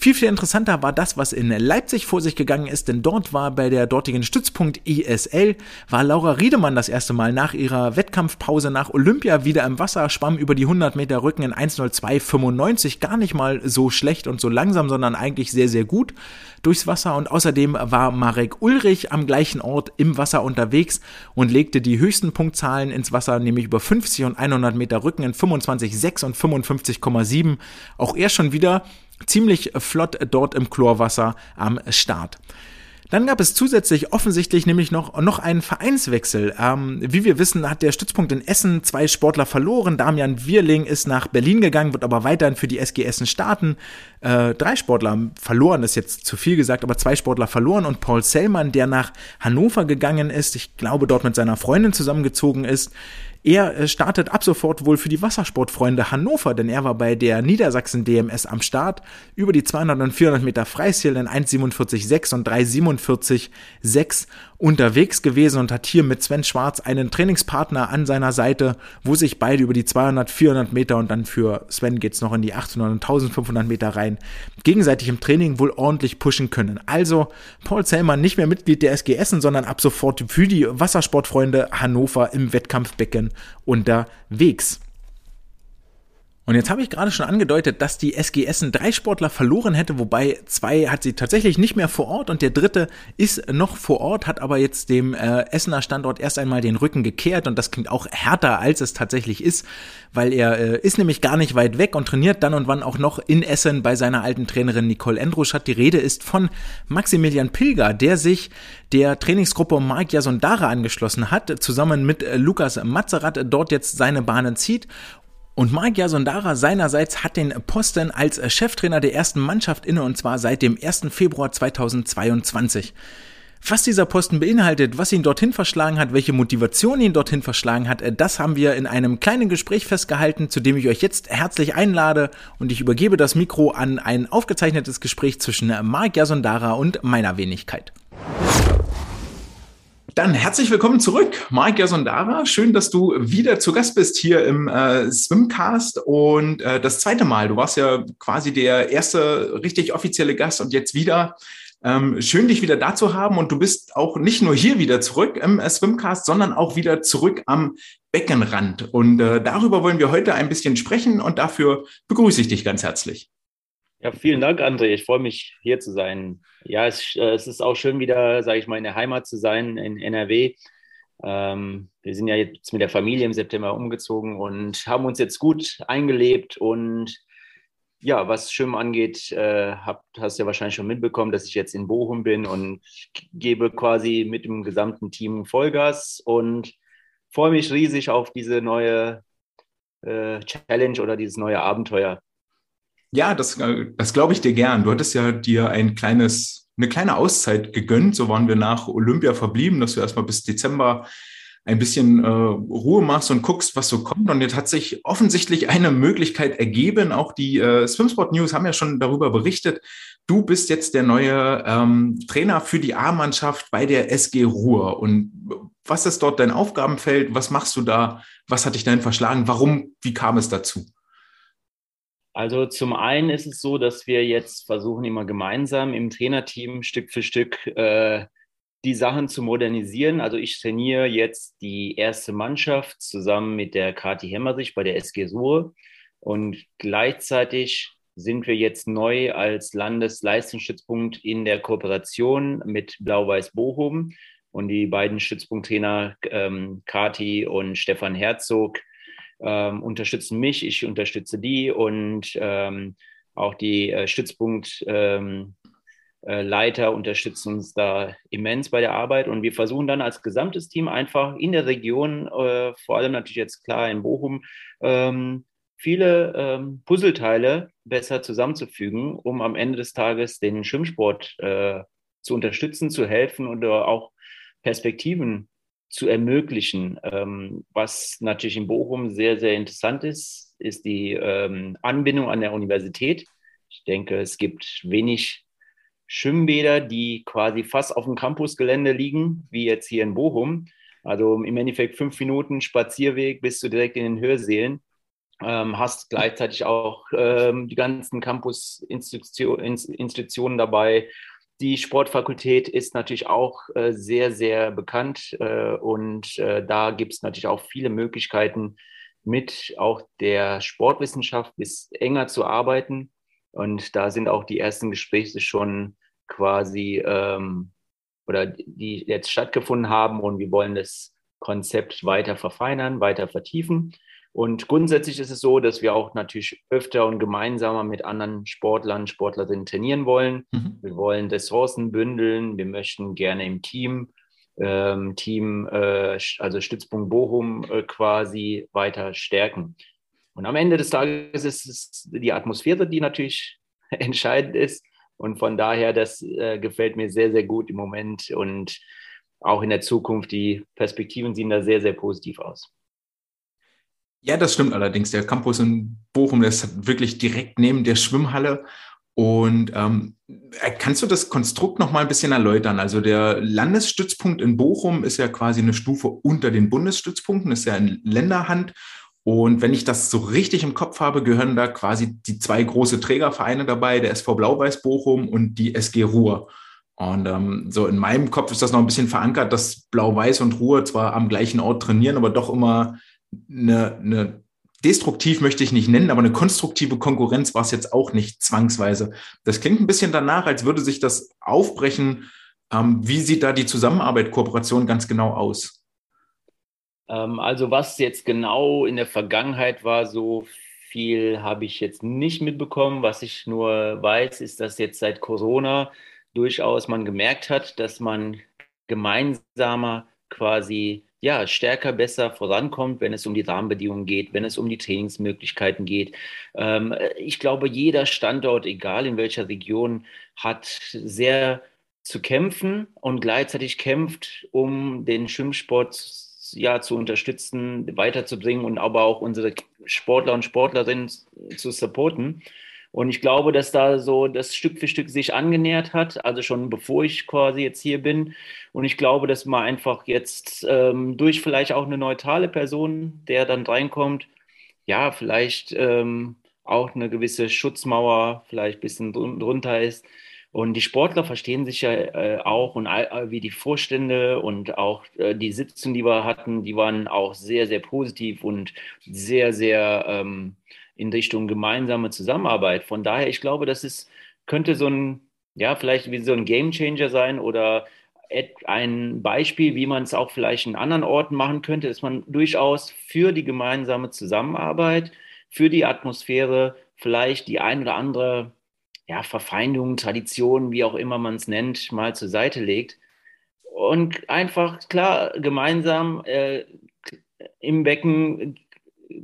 Viel, viel interessanter war das, was in Leipzig vor sich gegangen ist, denn dort war bei der dortigen Stützpunkt ISL, war Laura Riedemann das erste Mal nach ihrer Wettkampfpause nach Olympia wieder im Wasser, schwamm über die 100 Meter Rücken in 1.02.95, gar nicht mal so schlecht und so langsam, sondern eigentlich sehr, sehr gut durchs Wasser und außerdem war Marek Ulrich am gleichen Ort im Wasser unterwegs und legte die höchsten Punktzahlen ins Wasser, nämlich über 50 und 100 Meter Rücken in 25,6 und 55,7. Auch er schon wieder ziemlich flott dort im Chlorwasser am Start. Dann gab es zusätzlich offensichtlich nämlich noch, noch einen Vereinswechsel. Ähm, wie wir wissen, hat der Stützpunkt in Essen zwei Sportler verloren. Damian Wirling ist nach Berlin gegangen, wird aber weiterhin für die SG Essen starten. Äh, drei Sportler verloren, ist jetzt zu viel gesagt, aber zwei Sportler verloren und Paul Sellmann, der nach Hannover gegangen ist, ich glaube dort mit seiner Freundin zusammengezogen ist, Er äh, startet ab sofort wohl für die Wassersportfreunde Hannover, denn er war bei der Niedersachsen DMS am Start. Über die 200 und 400 Meter Freistil in 1,47,6 und 3,47,6 unterwegs gewesen und hat hier mit Sven Schwarz einen Trainingspartner an seiner Seite, wo sich beide über die 200, 400 Meter und dann für Sven geht's noch in die 800 und 1500 Meter rein, gegenseitig im Training wohl ordentlich pushen können. Also Paul Zellmann nicht mehr Mitglied der SG Essen, sondern ab sofort für die Wassersportfreunde Hannover im Wettkampfbecken unterwegs. Und jetzt habe ich gerade schon angedeutet, dass die SG Essen drei Sportler verloren hätte, wobei zwei hat sie tatsächlich nicht mehr vor Ort und der dritte ist noch vor Ort, hat aber jetzt dem äh, Essener Standort erst einmal den Rücken gekehrt und das klingt auch härter, als es tatsächlich ist, weil er äh, ist nämlich gar nicht weit weg und trainiert dann und wann auch noch in Essen bei seiner alten Trainerin Nicole Endruschat. Die Rede ist von Maximilian Pilger, der sich der Trainingsgruppe Mark Jasondara angeschlossen hat, zusammen mit äh, Lukas Mazerat dort jetzt seine Bahnen zieht und Mike Yasondara seinerseits hat den Posten als Cheftrainer der ersten Mannschaft inne und zwar seit dem 1. Februar 2022. Was dieser Posten beinhaltet, was ihn dorthin verschlagen hat, welche Motivation ihn dorthin verschlagen hat, das haben wir in einem kleinen Gespräch festgehalten, zu dem ich euch jetzt herzlich einlade und ich übergebe das Mikro an ein aufgezeichnetes Gespräch zwischen Mark Yasondara und meiner Wenigkeit. Dann herzlich willkommen zurück, Mark Yasondara. Schön, dass du wieder zu Gast bist hier im äh, Swimcast und äh, das zweite Mal. Du warst ja quasi der erste richtig offizielle Gast und jetzt wieder. Ähm, schön, dich wieder da zu haben und du bist auch nicht nur hier wieder zurück im äh, Swimcast, sondern auch wieder zurück am Beckenrand. Und äh, darüber wollen wir heute ein bisschen sprechen und dafür begrüße ich dich ganz herzlich. Ja, vielen Dank, André. Ich freue mich, hier zu sein. Ja, es, äh, es ist auch schön, wieder, sage ich mal, in der Heimat zu sein, in NRW. Ähm, wir sind ja jetzt mit der Familie im September umgezogen und haben uns jetzt gut eingelebt. Und ja, was Schwimmen angeht, äh, hab, hast du ja wahrscheinlich schon mitbekommen, dass ich jetzt in Bochum bin und gebe quasi mit dem gesamten Team Vollgas und freue mich riesig auf diese neue äh, Challenge oder dieses neue Abenteuer. Ja, das, äh, das glaube ich dir gern. Du hattest ja dir ein kleines, eine kleine Auszeit gegönnt. So waren wir nach Olympia verblieben, dass du erstmal bis Dezember ein bisschen äh, Ruhe machst und guckst, was so kommt. Und jetzt hat sich offensichtlich eine Möglichkeit ergeben. Auch die äh, Swimsport News haben ja schon darüber berichtet. Du bist jetzt der neue ähm, Trainer für die A-Mannschaft bei der SG Ruhr. Und was ist dort dein Aufgabenfeld? Was machst du da? Was hat dich denn verschlagen? Warum? Wie kam es dazu? Also zum einen ist es so, dass wir jetzt versuchen, immer gemeinsam im Trainerteam Stück für Stück äh, die Sachen zu modernisieren. Also ich trainiere jetzt die erste Mannschaft zusammen mit der Kati Hemmerich bei der SG Sur und gleichzeitig sind wir jetzt neu als Landesleistungsstützpunkt in der Kooperation mit Blau-Weiß Bochum und die beiden Stützpunkttrainer ähm, Kati und Stefan Herzog ähm, unterstützen mich, ich unterstütze die und ähm, auch die äh, Stützpunktleiter ähm, äh, unterstützen uns da immens bei der Arbeit und wir versuchen dann als gesamtes Team einfach in der Region, äh, vor allem natürlich jetzt klar in Bochum, ähm, viele ähm, Puzzleteile besser zusammenzufügen, um am Ende des Tages den Schwimmsport äh, zu unterstützen, zu helfen oder auch Perspektiven zu ermöglichen. Ähm, was natürlich in Bochum sehr, sehr interessant ist, ist die ähm, Anbindung an der Universität. Ich denke, es gibt wenig Schwimmbäder, die quasi fast auf dem Campusgelände liegen, wie jetzt hier in Bochum. Also im Endeffekt fünf Minuten Spazierweg bist du direkt in den Hörsälen. Ähm, hast gleichzeitig auch ähm, die ganzen Campus-Institutionen dabei, die Sportfakultät ist natürlich auch äh, sehr, sehr bekannt äh, und äh, da gibt es natürlich auch viele Möglichkeiten, mit auch der Sportwissenschaft bis enger zu arbeiten. Und da sind auch die ersten Gespräche schon quasi ähm, oder die jetzt stattgefunden haben und wir wollen das Konzept weiter verfeinern, weiter vertiefen. Und grundsätzlich ist es so, dass wir auch natürlich öfter und gemeinsamer mit anderen Sportlern, Sportlerinnen trainieren wollen. Mhm. Wir wollen Ressourcen bündeln. Wir möchten gerne im Team, ähm, Team, äh, also Stützpunkt Bochum äh, quasi weiter stärken. Und am Ende des Tages ist es die Atmosphäre, die natürlich entscheidend ist. Und von daher, das äh, gefällt mir sehr, sehr gut im Moment und auch in der Zukunft. Die Perspektiven sehen da sehr, sehr positiv aus. Ja, das stimmt allerdings. Der Campus in Bochum, der ist wirklich direkt neben der Schwimmhalle. Und ähm, äh, kannst du das Konstrukt noch mal ein bisschen erläutern? Also der Landesstützpunkt in Bochum ist ja quasi eine Stufe unter den Bundesstützpunkten, ist ja in Länderhand. Und wenn ich das so richtig im Kopf habe, gehören da quasi die zwei große Trägervereine dabei, der SV Blau-Weiß Bochum und die SG Ruhr. Und ähm, so in meinem Kopf ist das noch ein bisschen verankert, dass Blau-Weiß und Ruhr zwar am gleichen Ort trainieren, aber doch immer eine, eine destruktiv möchte ich nicht nennen, aber eine konstruktive Konkurrenz war es jetzt auch nicht zwangsweise. Das klingt ein bisschen danach, als würde sich das aufbrechen. Ähm, wie sieht da die Zusammenarbeit, Kooperation ganz genau aus? Ähm, also was jetzt genau in der Vergangenheit war, so viel habe ich jetzt nicht mitbekommen. Was ich nur weiß, ist, dass jetzt seit Corona durchaus man gemerkt hat, dass man gemeinsamer quasi ja, stärker, besser vorankommt, wenn es um die Rahmenbedingungen geht, wenn es um die Trainingsmöglichkeiten geht. Ähm, ich glaube, jeder Standort, egal in welcher Region, hat sehr zu kämpfen und gleichzeitig kämpft, um den Schwimmsport ja, zu unterstützen, weiterzubringen und aber auch unsere Sportler und Sportlerinnen zu supporten. Und ich glaube, dass da so das Stück für Stück sich angenähert hat, also schon bevor ich quasi jetzt hier bin. Und ich glaube, dass man einfach jetzt ähm, durch vielleicht auch eine neutrale Person, der dann reinkommt, ja, vielleicht ähm, auch eine gewisse Schutzmauer vielleicht ein bisschen drunter ist. Und die Sportler verstehen sich ja äh, auch und all, wie die Vorstände und auch äh, die Sitzungen, die wir hatten, die waren auch sehr, sehr positiv und sehr, sehr ähm, in Richtung gemeinsame Zusammenarbeit. Von daher, ich glaube, das ist, könnte so ein, ja, vielleicht wie so ein Game Changer sein oder ein Beispiel, wie man es auch vielleicht in anderen Orten machen könnte, dass man durchaus für die gemeinsame Zusammenarbeit, für die Atmosphäre vielleicht die ein oder andere ja, Verfeindung, Tradition, wie auch immer man es nennt, mal zur Seite legt und einfach klar gemeinsam äh, im Becken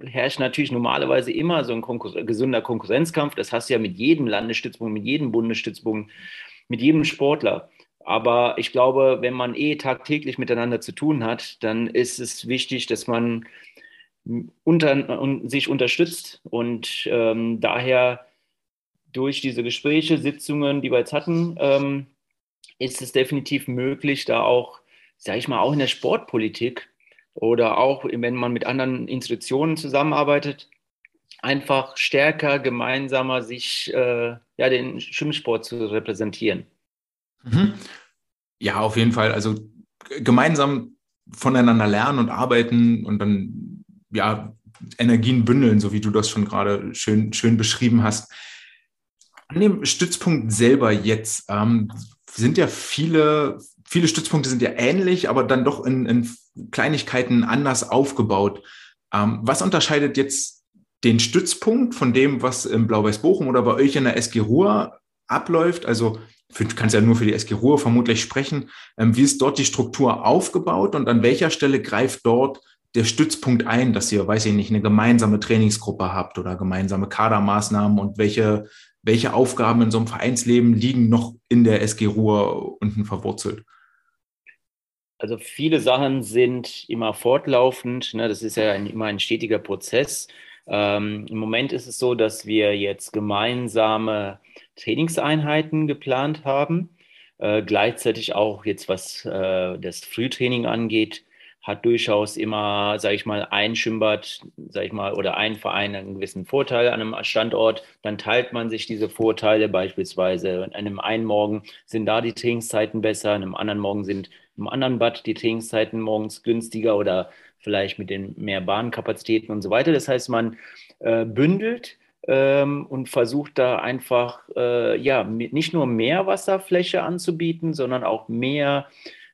herrscht natürlich normalerweise immer so ein Konkur gesunder Konkurrenzkampf. Das hast du ja mit jedem Landesstützpunkt, mit jedem Bundesstützpunkt, mit jedem Sportler. Aber ich glaube, wenn man eh tagtäglich miteinander zu tun hat, dann ist es wichtig, dass man unter, un, sich unterstützt und ähm, daher durch diese Gespräche, Sitzungen, die wir jetzt hatten, ähm, ist es definitiv möglich, da auch, sage ich mal, auch in der Sportpolitik oder auch wenn man mit anderen Institutionen zusammenarbeitet, einfach stärker, gemeinsamer sich äh, ja, den Schwimmsport zu repräsentieren. Mhm. Ja, auf jeden Fall. Also gemeinsam voneinander lernen und arbeiten und dann ja Energien bündeln, so wie du das schon gerade schön, schön beschrieben hast. An dem Stützpunkt selber jetzt ähm, sind ja viele, viele Stützpunkte sind ja ähnlich, aber dann doch in, in Kleinigkeiten anders aufgebaut. Ähm, was unterscheidet jetzt den Stützpunkt von dem, was im Blau-Weiß Bochum oder bei euch in der SG Ruhr abläuft? Also du kannst ja nur für die SG Ruhr vermutlich sprechen. Ähm, wie ist dort die Struktur aufgebaut und an welcher Stelle greift dort der Stützpunkt ein, dass ihr, weiß ich nicht, eine gemeinsame Trainingsgruppe habt oder gemeinsame Kadermaßnahmen und welche, welche Aufgaben in so einem Vereinsleben liegen noch in der SG Ruhr unten verwurzelt? Also viele Sachen sind immer fortlaufend. Ne? Das ist ja ein, immer ein stetiger Prozess. Ähm, Im Moment ist es so, dass wir jetzt gemeinsame Trainingseinheiten geplant haben. Äh, gleichzeitig auch jetzt, was äh, das Frühtraining angeht, hat durchaus immer, sage ich mal, ein Schwimmbad, sage ich mal, oder ein Verein einen gewissen Vorteil an einem Standort. Dann teilt man sich diese Vorteile beispielsweise. An einem einen Morgen sind da die Trainingszeiten besser, an einem anderen Morgen sind im anderen Bad die Trainingszeiten morgens günstiger oder vielleicht mit den mehr Bahnkapazitäten und so weiter. Das heißt, man äh, bündelt ähm, und versucht da einfach äh, ja nicht nur mehr Wasserfläche anzubieten, sondern auch mehr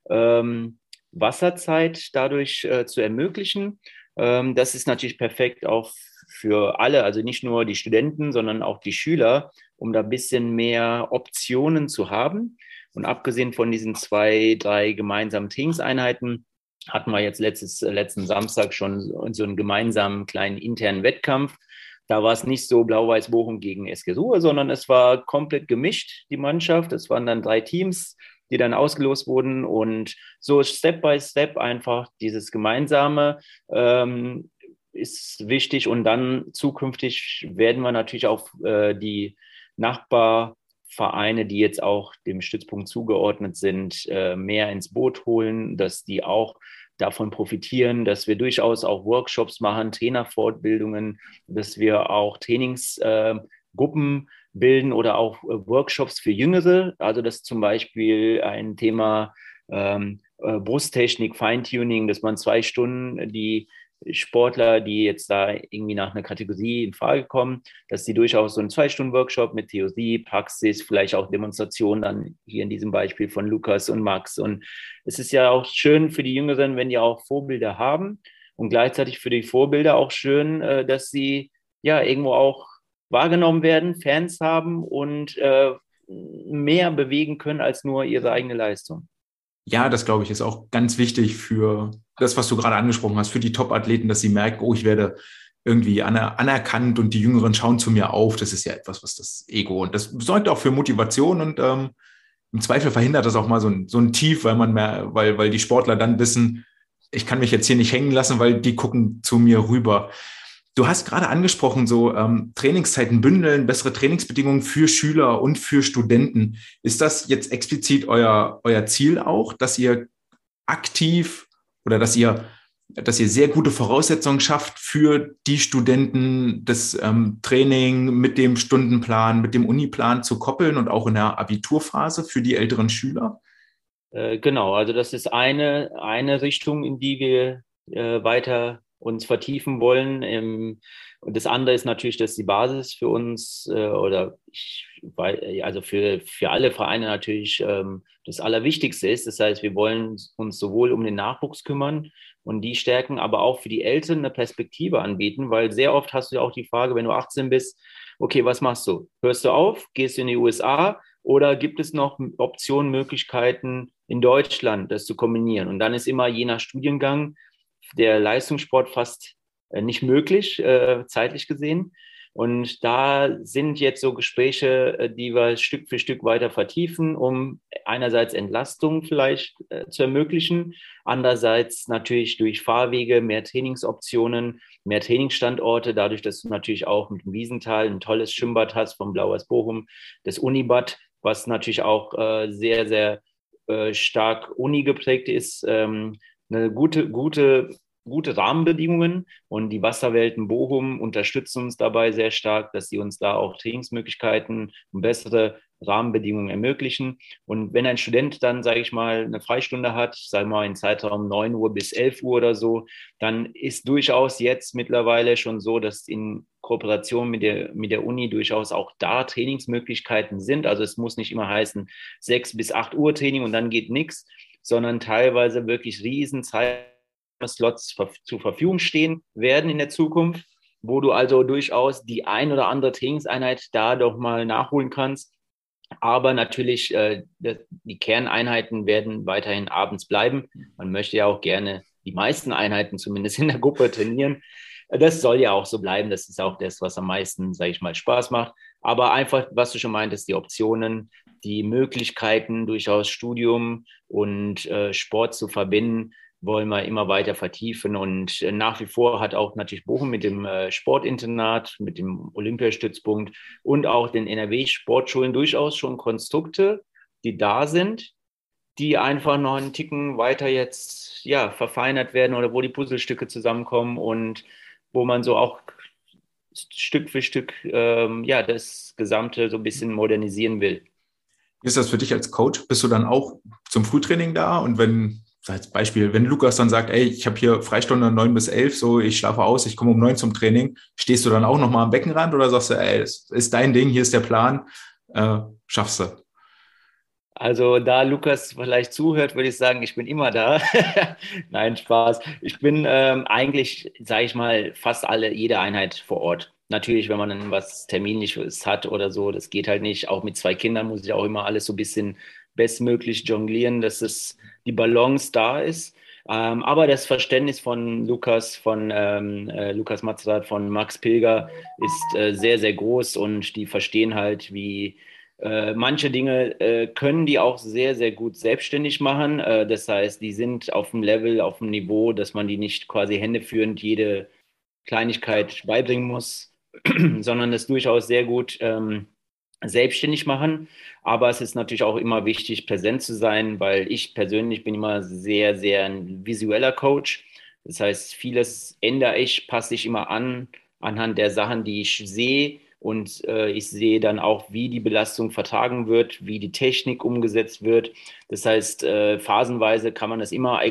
ähm, Wasserzeit dadurch äh, zu ermöglichen. Ähm, das ist natürlich perfekt auch für alle, also nicht nur die Studenten, sondern auch die Schüler, um da ein bisschen mehr Optionen zu haben. Und abgesehen von diesen zwei, drei gemeinsamen Trainingseinheiten hatten wir jetzt letztes, letzten Samstag schon so einen gemeinsamen kleinen internen Wettkampf. Da war es nicht so Blau-Weiß Bochum gegen SG Ruhe, sondern es war komplett gemischt, die Mannschaft. Es waren dann drei Teams, die dann ausgelost wurden und so Step by Step einfach dieses gemeinsame ähm, ist wichtig. Und dann zukünftig werden wir natürlich auch äh, die Nachbarvereine, die jetzt auch dem Stützpunkt zugeordnet sind, äh, mehr ins Boot holen, dass die auch davon profitieren, dass wir durchaus auch Workshops machen, Trainerfortbildungen, dass wir auch Trainingsgruppen äh, bilden oder auch äh, Workshops für Jüngere. Also das ist zum Beispiel ein Thema ähm, äh, Brusttechnik, Feintuning, dass man zwei Stunden die Sportler, die jetzt da irgendwie nach einer Kategorie in Frage kommen, dass sie durchaus so einen Zwei-Stunden-Workshop mit Theorie, Praxis, vielleicht auch Demonstration dann hier in diesem Beispiel von Lukas und Max. Und es ist ja auch schön für die Jüngeren, wenn die auch Vorbilder haben und gleichzeitig für die Vorbilder auch schön, äh, dass sie ja irgendwo auch wahrgenommen werden, Fans haben und äh, mehr bewegen können als nur ihre eigene Leistung. Ja, das glaube ich ist auch ganz wichtig für das, was du gerade angesprochen hast, für die Top-Athleten, dass sie merken, oh, ich werde irgendwie anerkannt und die Jüngeren schauen zu mir auf. Das ist ja etwas, was das Ego und das sorgt auch für Motivation und ähm, im Zweifel verhindert das auch mal so ein, so ein Tief, weil man mehr, weil, weil die Sportler dann wissen, ich kann mich jetzt hier nicht hängen lassen, weil die gucken zu mir rüber. Du hast gerade angesprochen, so ähm, Trainingszeiten bündeln, bessere Trainingsbedingungen für Schüler und für Studenten. Ist das jetzt explizit euer, euer Ziel auch, dass ihr aktiv oder dass ihr, dass ihr sehr gute Voraussetzungen schafft für die Studenten, das ähm, Training mit dem Stundenplan, mit dem Uniplan zu koppeln und auch in der Abiturphase für die älteren Schüler? Äh, genau, also das ist eine, eine Richtung, in die wir äh, weiter uns vertiefen wollen. Ähm, und das andere ist natürlich, dass die Basis für uns äh, oder ich, also für, für alle Vereine natürlich ähm, das Allerwichtigste ist. Das heißt, wir wollen uns sowohl um den Nachwuchs kümmern und die stärken, aber auch für die Eltern eine Perspektive anbieten, weil sehr oft hast du ja auch die Frage, wenn du 18 bist, okay, was machst du? Hörst du auf? Gehst du in die USA? Oder gibt es noch Optionen, Möglichkeiten in Deutschland, das zu kombinieren? Und dann ist immer je nach Studiengang der Leistungssport fast äh, nicht möglich, äh, zeitlich gesehen. Und da sind jetzt so Gespräche, äh, die wir Stück für Stück weiter vertiefen, um einerseits Entlastung vielleicht zu ermöglichen, andererseits natürlich durch Fahrwege, mehr Trainingsoptionen, mehr Trainingsstandorte, dadurch, dass du natürlich auch mit dem Wiesental ein tolles Schwimmbad hast vom Blauers Bochum, das Unibad, was natürlich auch sehr, sehr stark Uni geprägt ist, ähm, eine gute, gute, gute Rahmenbedingungen und die Wasserwelten Bochum unterstützen uns dabei sehr stark, dass sie uns da auch Trainingsmöglichkeiten und bessere Rahmenbedingungen ermöglichen. Und wenn ein Student dann, sage ich mal, eine Freistunde hat, sagen wir mal in Zeitraum 9 Uhr bis 11 Uhr oder so, dann ist durchaus jetzt mittlerweile schon so, dass in Kooperation mit der, mit der Uni durchaus auch da Trainingsmöglichkeiten sind. Also es muss nicht immer heißen 6 bis 8 Uhr Training und dann geht nichts, sondern teilweise wirklich riesen Slots zur Verfügung stehen werden in der Zukunft, wo du also durchaus die ein oder andere Trainingseinheit da doch mal nachholen kannst. Aber natürlich, äh, die Kerneinheiten werden weiterhin abends bleiben. Man möchte ja auch gerne die meisten Einheiten zumindest in der Gruppe trainieren. Das soll ja auch so bleiben. Das ist auch das, was am meisten, sage ich mal, Spaß macht. Aber einfach, was du schon meintest, die Optionen, die Möglichkeiten, durchaus Studium und äh, Sport zu verbinden, wollen wir immer weiter vertiefen. Und äh, nach wie vor hat auch natürlich Bochum mit dem äh, Sportinternat, mit dem Olympiastützpunkt und auch den NRW-Sportschulen durchaus schon Konstrukte, die da sind, die einfach noch einen Ticken weiter jetzt ja, verfeinert werden oder wo die Puzzlestücke zusammenkommen und wo man so auch Stück für Stück ähm, ja, das Gesamte so ein bisschen modernisieren will. Wie ist das für dich als Coach? Bist du dann auch zum Frühtraining da? Und wenn, als Beispiel, wenn Lukas dann sagt, ey, ich habe hier Freistunde 9 bis 11, so ich schlafe aus, ich komme um 9 zum Training, stehst du dann auch nochmal am Beckenrand oder sagst du, ey, es ist dein Ding, hier ist der Plan, äh, schaffst du? Also da Lukas vielleicht zuhört, würde ich sagen, ich bin immer da. Nein, Spaß. Ich bin ähm, eigentlich, sage ich mal, fast alle, jede Einheit vor Ort. Natürlich, wenn man dann was Terminliches hat oder so, das geht halt nicht. Auch mit zwei Kindern muss ich auch immer alles so ein bisschen bestmöglich jonglieren, dass es die Balance da ist. Ähm, aber das Verständnis von Lukas, von ähm, äh, Lukas Matzrath, von Max Pilger ist äh, sehr, sehr groß und die verstehen halt, wie äh, manche Dinge äh, können die auch sehr, sehr gut selbstständig machen. Äh, das heißt, die sind auf dem Level, auf dem Niveau, dass man die nicht quasi händeführend jede Kleinigkeit beibringen muss, sondern es durchaus sehr gut ähm, selbstständig machen. Aber es ist natürlich auch immer wichtig, präsent zu sein, weil ich persönlich bin immer sehr, sehr ein visueller Coach. Das heißt, vieles ändere ich, passe ich immer an anhand der Sachen, die ich sehe. Und äh, ich sehe dann auch, wie die Belastung vertragen wird, wie die Technik umgesetzt wird. Das heißt, äh, phasenweise kann man das immer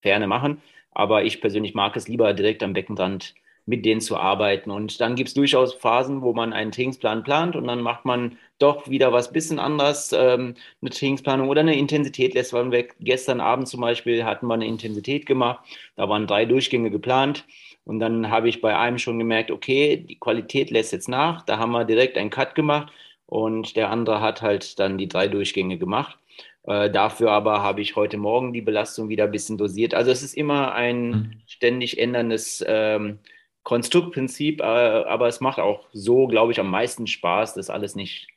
ferne machen. Aber ich persönlich mag es lieber direkt am Beckenrand mit denen zu arbeiten. Und dann gibt es durchaus Phasen, wo man einen Trainingsplan plant und dann macht man doch wieder was bisschen anders, ähm, eine Trainingsplanung oder eine Intensität lässt man weg. Gestern Abend zum Beispiel hatten wir eine Intensität gemacht, da waren drei Durchgänge geplant und dann habe ich bei einem schon gemerkt, okay, die Qualität lässt jetzt nach, da haben wir direkt einen Cut gemacht und der andere hat halt dann die drei Durchgänge gemacht. Äh, dafür aber habe ich heute Morgen die Belastung wieder ein bisschen dosiert. Also es ist immer ein mhm. ständig änderndes ähm, Konstruktprinzip, äh, aber es macht auch so, glaube ich, am meisten Spaß, dass alles nicht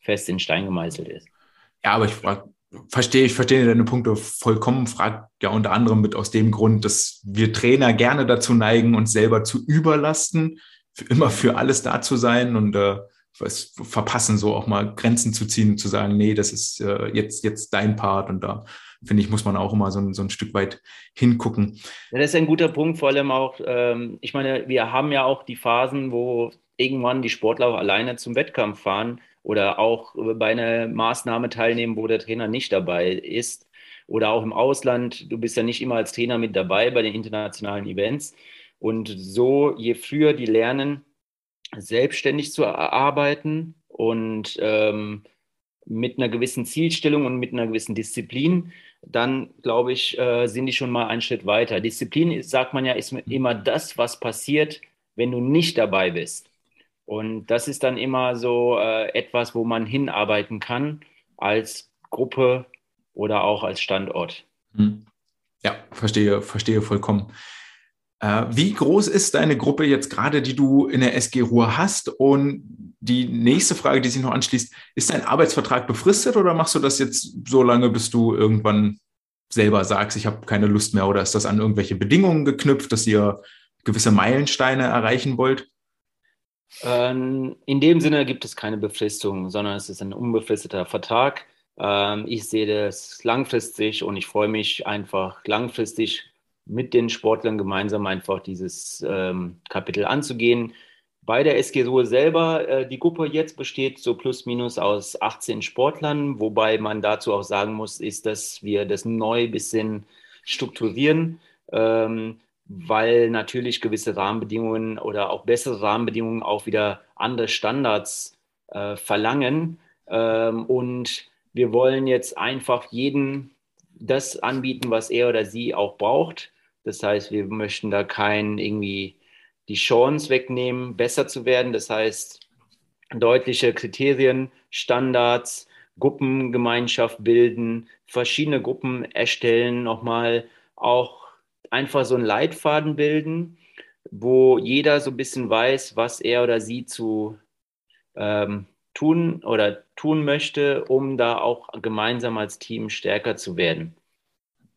fest in Stein gemeißelt ist. Ja, aber ich verstehe, ich verstehe deine Punkte vollkommen, frage ja unter anderem mit aus dem Grund, dass wir Trainer gerne dazu neigen, uns selber zu überlasten, für immer für alles da zu sein und äh, verpassen, so auch mal Grenzen zu ziehen und zu sagen, nee, das ist äh, jetzt, jetzt dein Part und da finde ich, muss man auch immer so ein, so ein Stück weit hingucken. Ja, das ist ein guter Punkt, vor allem auch, ähm, ich meine, wir haben ja auch die Phasen, wo irgendwann die Sportler alleine zum Wettkampf fahren oder auch bei einer Maßnahme teilnehmen, wo der Trainer nicht dabei ist. Oder auch im Ausland, du bist ja nicht immer als Trainer mit dabei bei den internationalen Events. Und so, je früher die lernen, selbstständig zu arbeiten und ähm, mit einer gewissen Zielstellung und mit einer gewissen Disziplin, dann glaube ich, äh, sind die schon mal einen Schritt weiter. Disziplin, sagt man ja, ist immer das, was passiert, wenn du nicht dabei bist. Und das ist dann immer so äh, etwas, wo man hinarbeiten kann als Gruppe oder auch als Standort. Hm. Ja, verstehe, verstehe vollkommen. Äh, wie groß ist deine Gruppe jetzt gerade, die du in der SG Ruhr hast? Und die nächste Frage, die sich noch anschließt, ist dein Arbeitsvertrag befristet oder machst du das jetzt so lange, bis du irgendwann selber sagst, ich habe keine Lust mehr oder ist das an irgendwelche Bedingungen geknüpft, dass ihr gewisse Meilensteine erreichen wollt? Ähm, in dem Sinne gibt es keine Befristung, sondern es ist ein unbefristeter Vertrag. Ähm, ich sehe das langfristig und ich freue mich einfach langfristig mit den Sportlern gemeinsam einfach dieses ähm, Kapitel anzugehen. Bei der SG Ruhe selber, äh, die Gruppe jetzt besteht so plus minus aus 18 Sportlern, wobei man dazu auch sagen muss, ist, dass wir das neu ein bisschen strukturieren, ähm, weil natürlich gewisse Rahmenbedingungen oder auch bessere Rahmenbedingungen auch wieder andere Standards äh, verlangen. Ähm, und wir wollen jetzt einfach jedem das anbieten, was er oder sie auch braucht. Das heißt, wir möchten da kein irgendwie die Chance wegnehmen, besser zu werden. Das heißt, deutliche Kriterien, Standards, Gruppengemeinschaft bilden, verschiedene Gruppen erstellen, nochmal auch einfach so einen Leitfaden bilden, wo jeder so ein bisschen weiß, was er oder sie zu ähm, tun oder tun möchte, um da auch gemeinsam als Team stärker zu werden.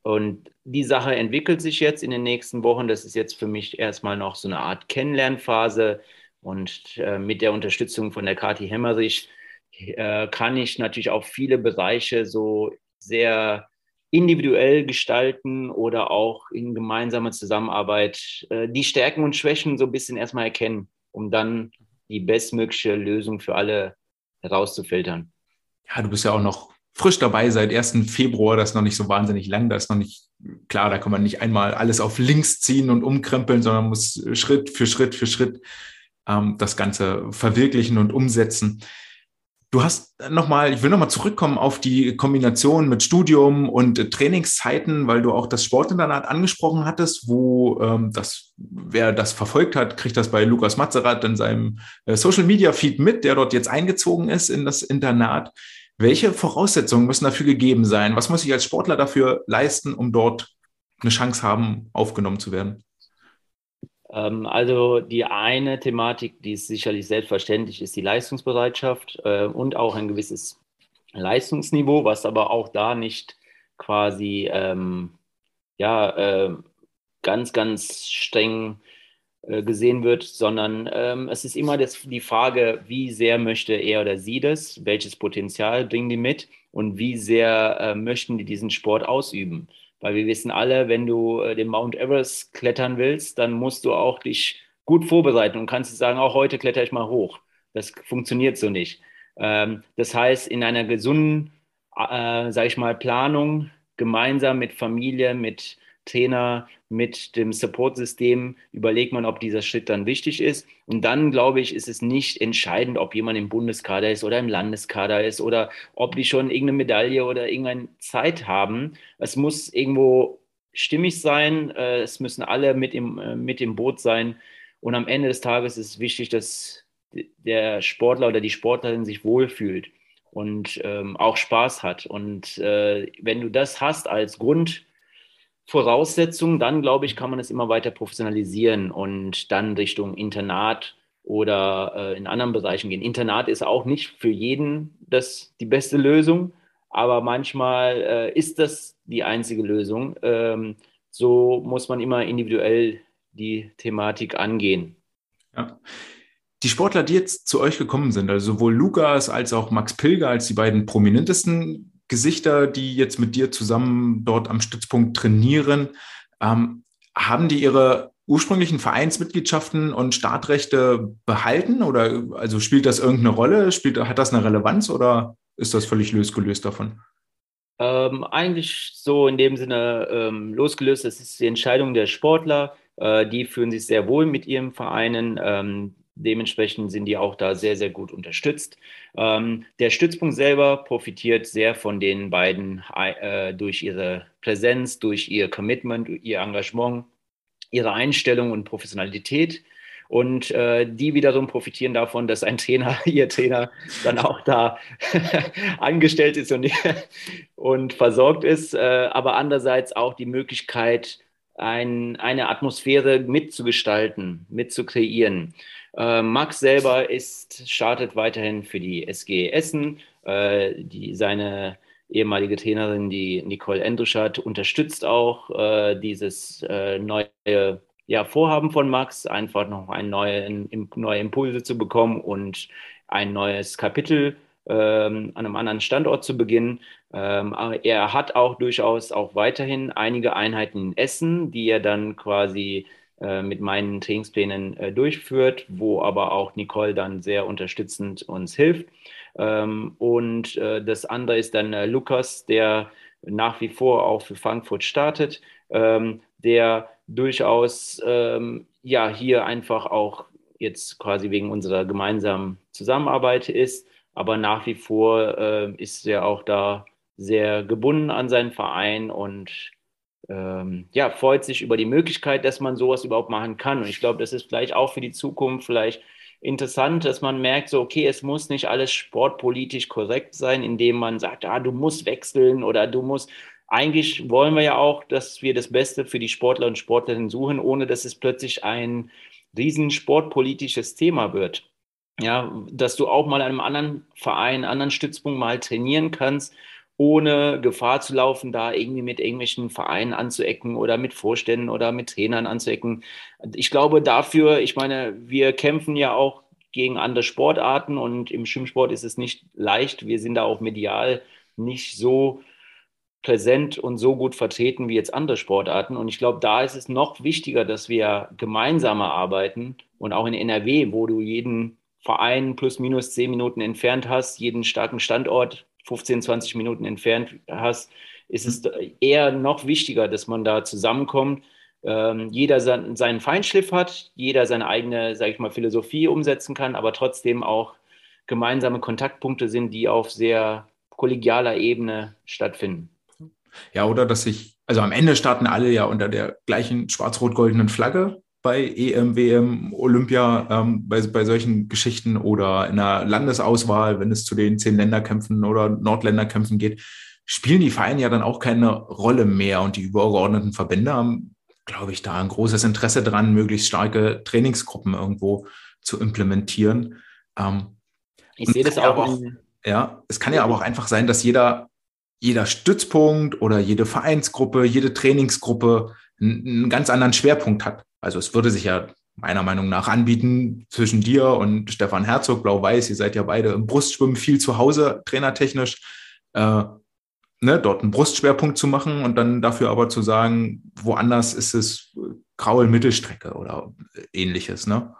Und die Sache entwickelt sich jetzt in den nächsten Wochen. Das ist jetzt für mich erstmal noch so eine Art Kennenlernphase. Und äh, mit der Unterstützung von der Kathi Hemmerich äh, kann ich natürlich auch viele Bereiche so sehr individuell gestalten oder auch in gemeinsamer Zusammenarbeit äh, die Stärken und Schwächen so ein bisschen erstmal erkennen, um dann die bestmögliche Lösung für alle herauszufiltern. Ja, du bist ja auch noch frisch dabei seit 1. Februar, das ist noch nicht so wahnsinnig lang, da ist noch nicht klar, da kann man nicht einmal alles auf links ziehen und umkrempeln, sondern muss Schritt für Schritt für Schritt ähm, das Ganze verwirklichen und umsetzen. Du hast nochmal, ich will nochmal zurückkommen auf die Kombination mit Studium und Trainingszeiten, weil du auch das Sportinternat angesprochen hattest, wo ähm, das, wer das verfolgt hat, kriegt das bei Lukas Mazerat in seinem äh, Social Media Feed mit, der dort jetzt eingezogen ist in das Internat. Welche Voraussetzungen müssen dafür gegeben sein? Was muss ich als Sportler dafür leisten, um dort eine Chance haben, aufgenommen zu werden? Ähm, also die eine Thematik, die sicherlich selbstverständlich, ist die Leistungsbereitschaft äh, und auch ein gewisses Leistungsniveau, was aber auch da nicht quasi ähm, ja, äh, ganz, ganz streng gesehen wird, sondern ähm, es ist immer das, die Frage, wie sehr möchte er oder sie das, welches Potenzial bringen die mit und wie sehr äh, möchten die diesen Sport ausüben. Weil wir wissen alle, wenn du äh, den Mount Everest klettern willst, dann musst du auch dich gut vorbereiten und kannst sagen, auch heute kletter ich mal hoch. Das funktioniert so nicht. Ähm, das heißt, in einer gesunden, äh, sage ich mal, Planung, gemeinsam mit Familie, mit Trainer, mit dem Support-System überlegt man, ob dieser Schritt dann wichtig ist. Und dann, glaube ich, ist es nicht entscheidend, ob jemand im Bundeskader ist oder im Landeskader ist oder ob die schon irgendeine Medaille oder irgendeine Zeit haben. Es muss irgendwo stimmig sein. Äh, es müssen alle mit im, äh, mit im Boot sein. Und am Ende des Tages ist es wichtig, dass der Sportler oder die Sportlerin sich wohlfühlt und ähm, auch Spaß hat. Und äh, wenn du das hast als Grund, Voraussetzung, dann glaube ich, kann man es immer weiter professionalisieren und dann Richtung Internat oder äh, in anderen Bereichen gehen. Internat ist auch nicht für jeden das die beste Lösung, aber manchmal äh, ist das die einzige Lösung. Ähm, so muss man immer individuell die Thematik angehen. Ja. Die Sportler, die jetzt zu euch gekommen sind, also sowohl Lukas als auch Max Pilger als die beiden prominentesten Gesichter, die jetzt mit dir zusammen dort am Stützpunkt trainieren, ähm, haben die ihre ursprünglichen Vereinsmitgliedschaften und Startrechte behalten oder also spielt das irgendeine Rolle? Spielt, hat das eine Relevanz oder ist das völlig losgelöst davon? Ähm, eigentlich so in dem Sinne ähm, losgelöst. Das ist die Entscheidung der Sportler. Äh, die fühlen sich sehr wohl mit ihren Vereinen. Ähm, Dementsprechend sind die auch da sehr, sehr gut unterstützt. Ähm, der Stützpunkt selber profitiert sehr von den beiden äh, durch ihre Präsenz, durch ihr Commitment, ihr Engagement, ihre Einstellung und Professionalität. Und äh, die wiederum profitieren davon, dass ein Trainer, ihr Trainer, dann auch da angestellt ist und, und versorgt ist. Äh, aber andererseits auch die Möglichkeit, ein, eine Atmosphäre mitzugestalten, mitzukreieren. Äh, Max selber ist, startet weiterhin für die SG Essen. Äh, die, seine ehemalige Trainerin, die Nicole Endrischat, unterstützt auch äh, dieses äh, neue ja, Vorhaben von Max, einfach noch ein neue, neue Impulse zu bekommen und ein neues Kapitel ähm, an einem anderen Standort zu beginnen. Ähm, er hat auch durchaus auch weiterhin einige Einheiten in Essen, die er dann quasi mit meinen Trainingsplänen äh, durchführt, wo aber auch Nicole dann sehr unterstützend uns hilft. Ähm, und äh, das andere ist dann äh, Lukas, der nach wie vor auch für Frankfurt startet, ähm, der durchaus ähm, ja hier einfach auch jetzt quasi wegen unserer gemeinsamen Zusammenarbeit ist, aber nach wie vor äh, ist er auch da sehr gebunden an seinen Verein und ähm, ja, freut sich über die Möglichkeit, dass man sowas überhaupt machen kann. Und ich glaube, das ist vielleicht auch für die Zukunft vielleicht interessant, dass man merkt, so, okay, es muss nicht alles sportpolitisch korrekt sein, indem man sagt, ah, du musst wechseln oder du musst. Eigentlich wollen wir ja auch, dass wir das Beste für die Sportler und Sportlerinnen suchen, ohne dass es plötzlich ein riesen sportpolitisches Thema wird. Ja, dass du auch mal einem anderen Verein, anderen Stützpunkt mal trainieren kannst ohne Gefahr zu laufen, da irgendwie mit irgendwelchen Vereinen anzuecken oder mit Vorständen oder mit Trainern anzuecken. Ich glaube dafür, ich meine, wir kämpfen ja auch gegen andere Sportarten und im Schwimmsport ist es nicht leicht. Wir sind da auch medial nicht so präsent und so gut vertreten wie jetzt andere Sportarten. Und ich glaube, da ist es noch wichtiger, dass wir gemeinsamer arbeiten und auch in NRW, wo du jeden Verein plus minus zehn Minuten entfernt hast, jeden starken Standort 15, 20 Minuten entfernt hast, ist es eher noch wichtiger, dass man da zusammenkommt. Ähm, jeder sein, seinen Feinschliff hat, jeder seine eigene, sage ich mal, Philosophie umsetzen kann, aber trotzdem auch gemeinsame Kontaktpunkte sind, die auf sehr kollegialer Ebene stattfinden. Ja, oder dass sich, also am Ende starten alle ja unter der gleichen schwarz-rot-goldenen Flagge bei EM, WM, Olympia, ähm, bei, bei solchen Geschichten oder in der Landesauswahl, wenn es zu den zehn Länderkämpfen oder Nordländerkämpfen geht, spielen die Vereine ja dann auch keine Rolle mehr und die übergeordneten Verbände haben, glaube ich, da ein großes Interesse dran, möglichst starke Trainingsgruppen irgendwo zu implementieren. Ähm, ich sehe das auch. auch ja, es kann ja aber auch einfach sein, dass jeder, jeder Stützpunkt oder jede Vereinsgruppe, jede Trainingsgruppe einen, ganz anderen Schwerpunkt hat. Also es würde sich ja meiner Meinung nach anbieten zwischen dir und Stefan Herzog, Blau-Weiß. Ihr seid ja beide im Brustschwimmen viel zu Hause, trainertechnisch. Äh, ne, dort einen Brustschwerpunkt zu machen und dann dafür aber zu sagen, woanders ist es graue Mittelstrecke oder ähnliches. Ne?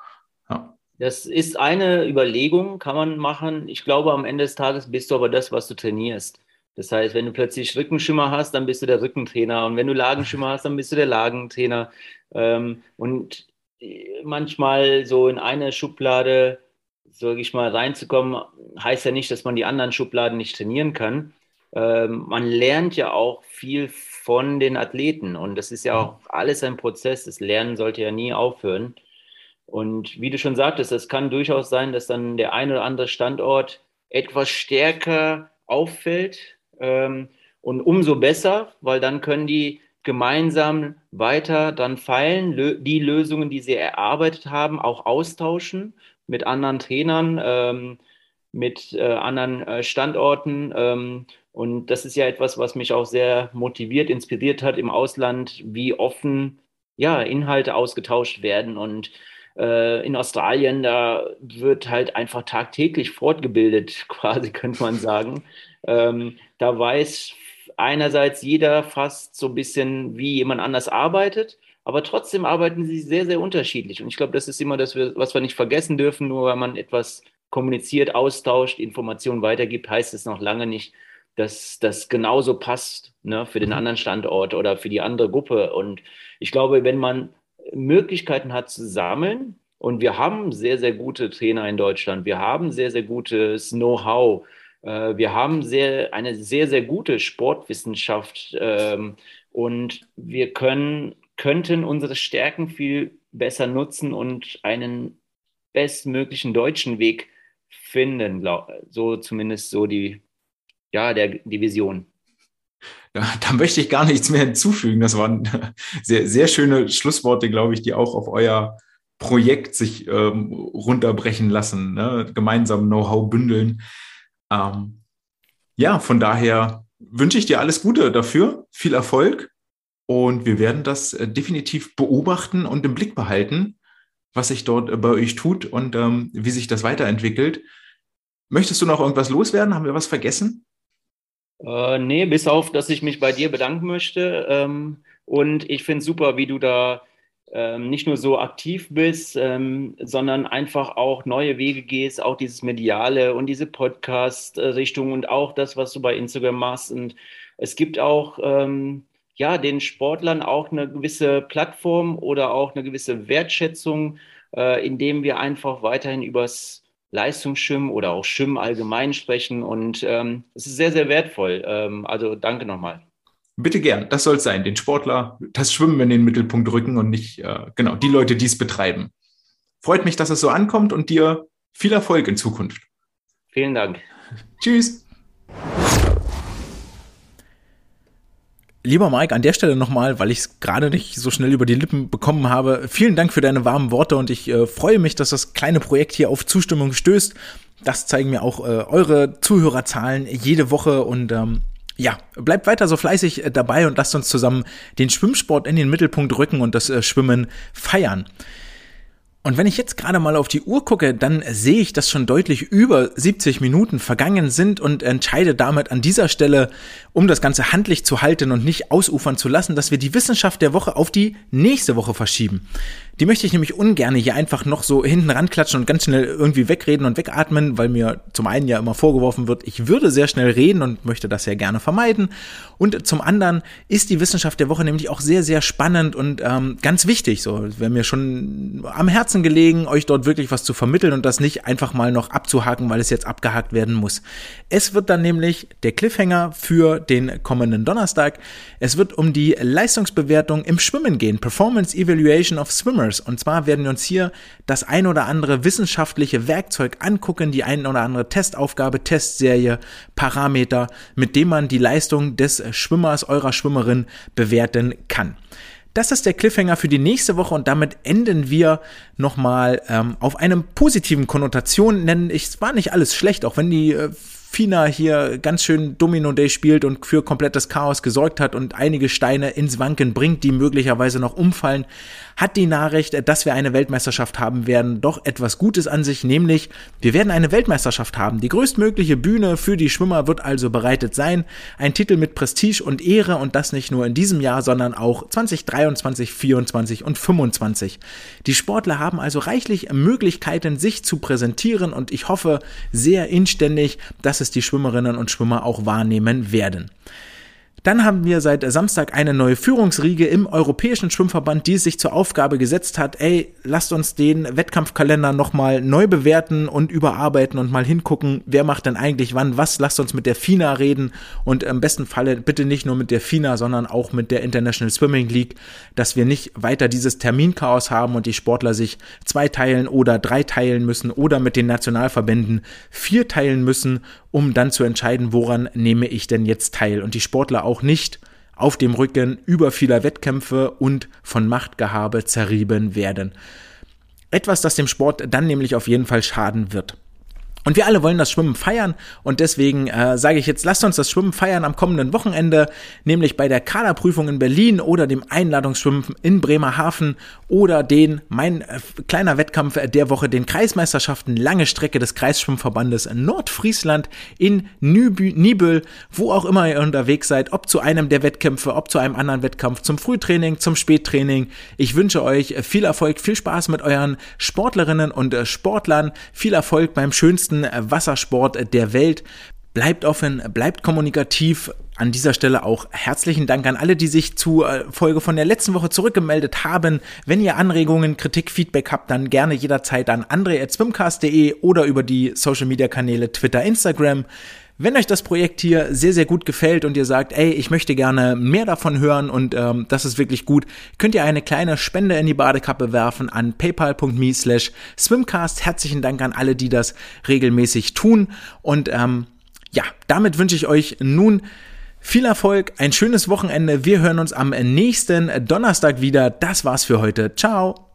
Ja. Das ist eine Überlegung, kann man machen. Ich glaube, am Ende des Tages bist du aber das, was du trainierst. Das heißt, wenn du plötzlich Rückenschimmer hast, dann bist du der Rückentrainer. Und wenn du Lagenschimmer hast, dann bist du der Lagentrainer. Ähm, und manchmal so in eine Schublade, sage ich mal, reinzukommen, heißt ja nicht, dass man die anderen Schubladen nicht trainieren kann. Ähm, man lernt ja auch viel von den Athleten und das ist ja auch alles ein Prozess. Das Lernen sollte ja nie aufhören. Und wie du schon sagtest, es kann durchaus sein, dass dann der ein oder andere Standort etwas stärker auffällt ähm, und umso besser, weil dann können die gemeinsam weiter dann feilen, die Lösungen, die sie erarbeitet haben, auch austauschen mit anderen Trainern, ähm, mit äh, anderen äh, Standorten. Ähm, und das ist ja etwas, was mich auch sehr motiviert, inspiriert hat im Ausland, wie offen ja, Inhalte ausgetauscht werden. Und äh, in Australien, da wird halt einfach tagtäglich fortgebildet, quasi könnte man sagen. Ähm, da weiß einerseits jeder fast so ein bisschen, wie jemand anders arbeitet, aber trotzdem arbeiten sie sehr, sehr unterschiedlich. Und ich glaube, das ist immer das, was wir nicht vergessen dürfen. Nur weil man etwas kommuniziert, austauscht, Informationen weitergibt, heißt es noch lange nicht, dass das genauso passt ne, für den mhm. anderen Standort oder für die andere Gruppe. Und ich glaube, wenn man Möglichkeiten hat zu sammeln, und wir haben sehr, sehr gute Trainer in Deutschland, wir haben sehr, sehr gutes Know-how, wir haben sehr, eine sehr, sehr gute Sportwissenschaft ähm, und wir können, könnten unsere Stärken viel besser nutzen und einen bestmöglichen deutschen Weg finden, so zumindest so die, ja, der, die Vision. Ja, da möchte ich gar nichts mehr hinzufügen. Das waren sehr, sehr schöne Schlussworte, glaube ich, die auch auf euer Projekt sich ähm, runterbrechen lassen, ne? gemeinsam Know-how bündeln. Ähm, ja, von daher wünsche ich dir alles Gute dafür, viel Erfolg und wir werden das äh, definitiv beobachten und im Blick behalten, was sich dort äh, bei euch tut und ähm, wie sich das weiterentwickelt. Möchtest du noch irgendwas loswerden? Haben wir was vergessen? Äh, nee, bis auf, dass ich mich bei dir bedanken möchte. Ähm, und ich finde super, wie du da ähm, nicht nur so aktiv bist, ähm, sondern einfach auch neue Wege gehst, auch dieses Mediale und diese Podcast-Richtung und auch das, was du bei Instagram machst. Und es gibt auch ähm, ja den Sportlern auch eine gewisse Plattform oder auch eine gewisse Wertschätzung, äh, indem wir einfach weiterhin übers Leistungsschwimmen oder auch Schwimmen allgemein sprechen. Und ähm, es ist sehr, sehr wertvoll. Ähm, also danke nochmal. Bitte gern, das soll es sein. Den Sportler, das Schwimmen in den Mittelpunkt rücken und nicht, äh, genau, die Leute, die es betreiben. Freut mich, dass es so ankommt und dir viel Erfolg in Zukunft. Vielen Dank. Tschüss. Lieber Mike, an der Stelle nochmal, weil ich es gerade nicht so schnell über die Lippen bekommen habe, vielen Dank für deine warmen Worte und ich äh, freue mich, dass das kleine Projekt hier auf Zustimmung stößt. Das zeigen mir auch äh, eure Zuhörerzahlen jede Woche und ähm, ja, bleibt weiter so fleißig äh, dabei und lasst uns zusammen den Schwimmsport in den Mittelpunkt rücken und das äh, Schwimmen feiern. Und wenn ich jetzt gerade mal auf die Uhr gucke, dann sehe ich, dass schon deutlich über 70 Minuten vergangen sind und entscheide damit an dieser Stelle, um das Ganze handlich zu halten und nicht ausufern zu lassen, dass wir die Wissenschaft der Woche auf die nächste Woche verschieben. Die möchte ich nämlich ungern hier einfach noch so hinten ranklatschen und ganz schnell irgendwie wegreden und wegatmen, weil mir zum einen ja immer vorgeworfen wird, ich würde sehr schnell reden und möchte das ja gerne vermeiden. Und zum anderen ist die Wissenschaft der Woche nämlich auch sehr, sehr spannend und ähm, ganz wichtig. So, wäre mir schon am Herzen gelegen, euch dort wirklich was zu vermitteln und das nicht einfach mal noch abzuhaken, weil es jetzt abgehakt werden muss. Es wird dann nämlich der Cliffhanger für den kommenden Donnerstag. Es wird um die Leistungsbewertung im Schwimmen gehen. Performance Evaluation of Swimmers. Gamers. Und zwar werden wir uns hier das ein oder andere wissenschaftliche Werkzeug angucken, die ein oder andere Testaufgabe, Testserie, Parameter, mit dem man die Leistung des Schwimmers, eurer Schwimmerin bewerten kann. Das ist der Cliffhanger für die nächste Woche und damit enden wir nochmal ähm, auf einem positiven Konnotation, denn es war nicht alles schlecht, auch wenn die äh, FINA hier ganz schön Domino Day spielt und für komplettes Chaos gesorgt hat und einige Steine ins Wanken bringt, die möglicherweise noch umfallen, hat die Nachricht, dass wir eine Weltmeisterschaft haben werden, doch etwas Gutes an sich, nämlich wir werden eine Weltmeisterschaft haben. Die größtmögliche Bühne für die Schwimmer wird also bereitet sein. Ein Titel mit Prestige und Ehre und das nicht nur in diesem Jahr, sondern auch 2023, 24 und 25. Die Sportler haben also reichlich Möglichkeiten, sich zu präsentieren und ich hoffe sehr inständig, dass es die Schwimmerinnen und Schwimmer auch wahrnehmen werden. Dann haben wir seit Samstag eine neue Führungsriege im Europäischen Schwimmverband, die sich zur Aufgabe gesetzt hat, ey, lasst uns den Wettkampfkalender nochmal neu bewerten und überarbeiten und mal hingucken, wer macht denn eigentlich wann was, lasst uns mit der FINA reden und im besten Falle bitte nicht nur mit der FINA, sondern auch mit der International Swimming League, dass wir nicht weiter dieses Terminchaos haben und die Sportler sich zwei teilen oder drei teilen müssen oder mit den Nationalverbänden vier teilen müssen um dann zu entscheiden, woran nehme ich denn jetzt teil. Und die Sportler auch nicht auf dem Rücken über vieler Wettkämpfe und von Machtgehabe zerrieben werden. Etwas, das dem Sport dann nämlich auf jeden Fall schaden wird. Und wir alle wollen das Schwimmen feiern und deswegen äh, sage ich jetzt, lasst uns das Schwimmen feiern am kommenden Wochenende, nämlich bei der Kaderprüfung in Berlin oder dem Einladungsschwimmen in Bremerhaven oder den, mein äh, kleiner Wettkampf der Woche, den Kreismeisterschaften lange Strecke des Kreisschwimmverbandes Nordfriesland in Nibel, wo auch immer ihr unterwegs seid, ob zu einem der Wettkämpfe, ob zu einem anderen Wettkampf, zum Frühtraining, zum Spättraining. Ich wünsche euch viel Erfolg, viel Spaß mit euren Sportlerinnen und äh, Sportlern, viel Erfolg beim schönsten besten Wassersport der Welt. Bleibt offen, bleibt kommunikativ. An dieser Stelle auch herzlichen Dank an alle, die sich zur äh, Folge von der letzten Woche zurückgemeldet haben. Wenn ihr Anregungen, Kritik, Feedback habt, dann gerne jederzeit an andre.swimcast.de oder über die Social Media Kanäle Twitter, Instagram. Wenn euch das Projekt hier sehr, sehr gut gefällt und ihr sagt, ey, ich möchte gerne mehr davon hören und ähm, das ist wirklich gut, könnt ihr eine kleine Spende in die Badekappe werfen an paypal.me slash swimcast. Herzlichen Dank an alle, die das regelmäßig tun. Und ähm, ja, damit wünsche ich euch nun viel Erfolg, ein schönes Wochenende. Wir hören uns am nächsten Donnerstag wieder. Das war's für heute. Ciao.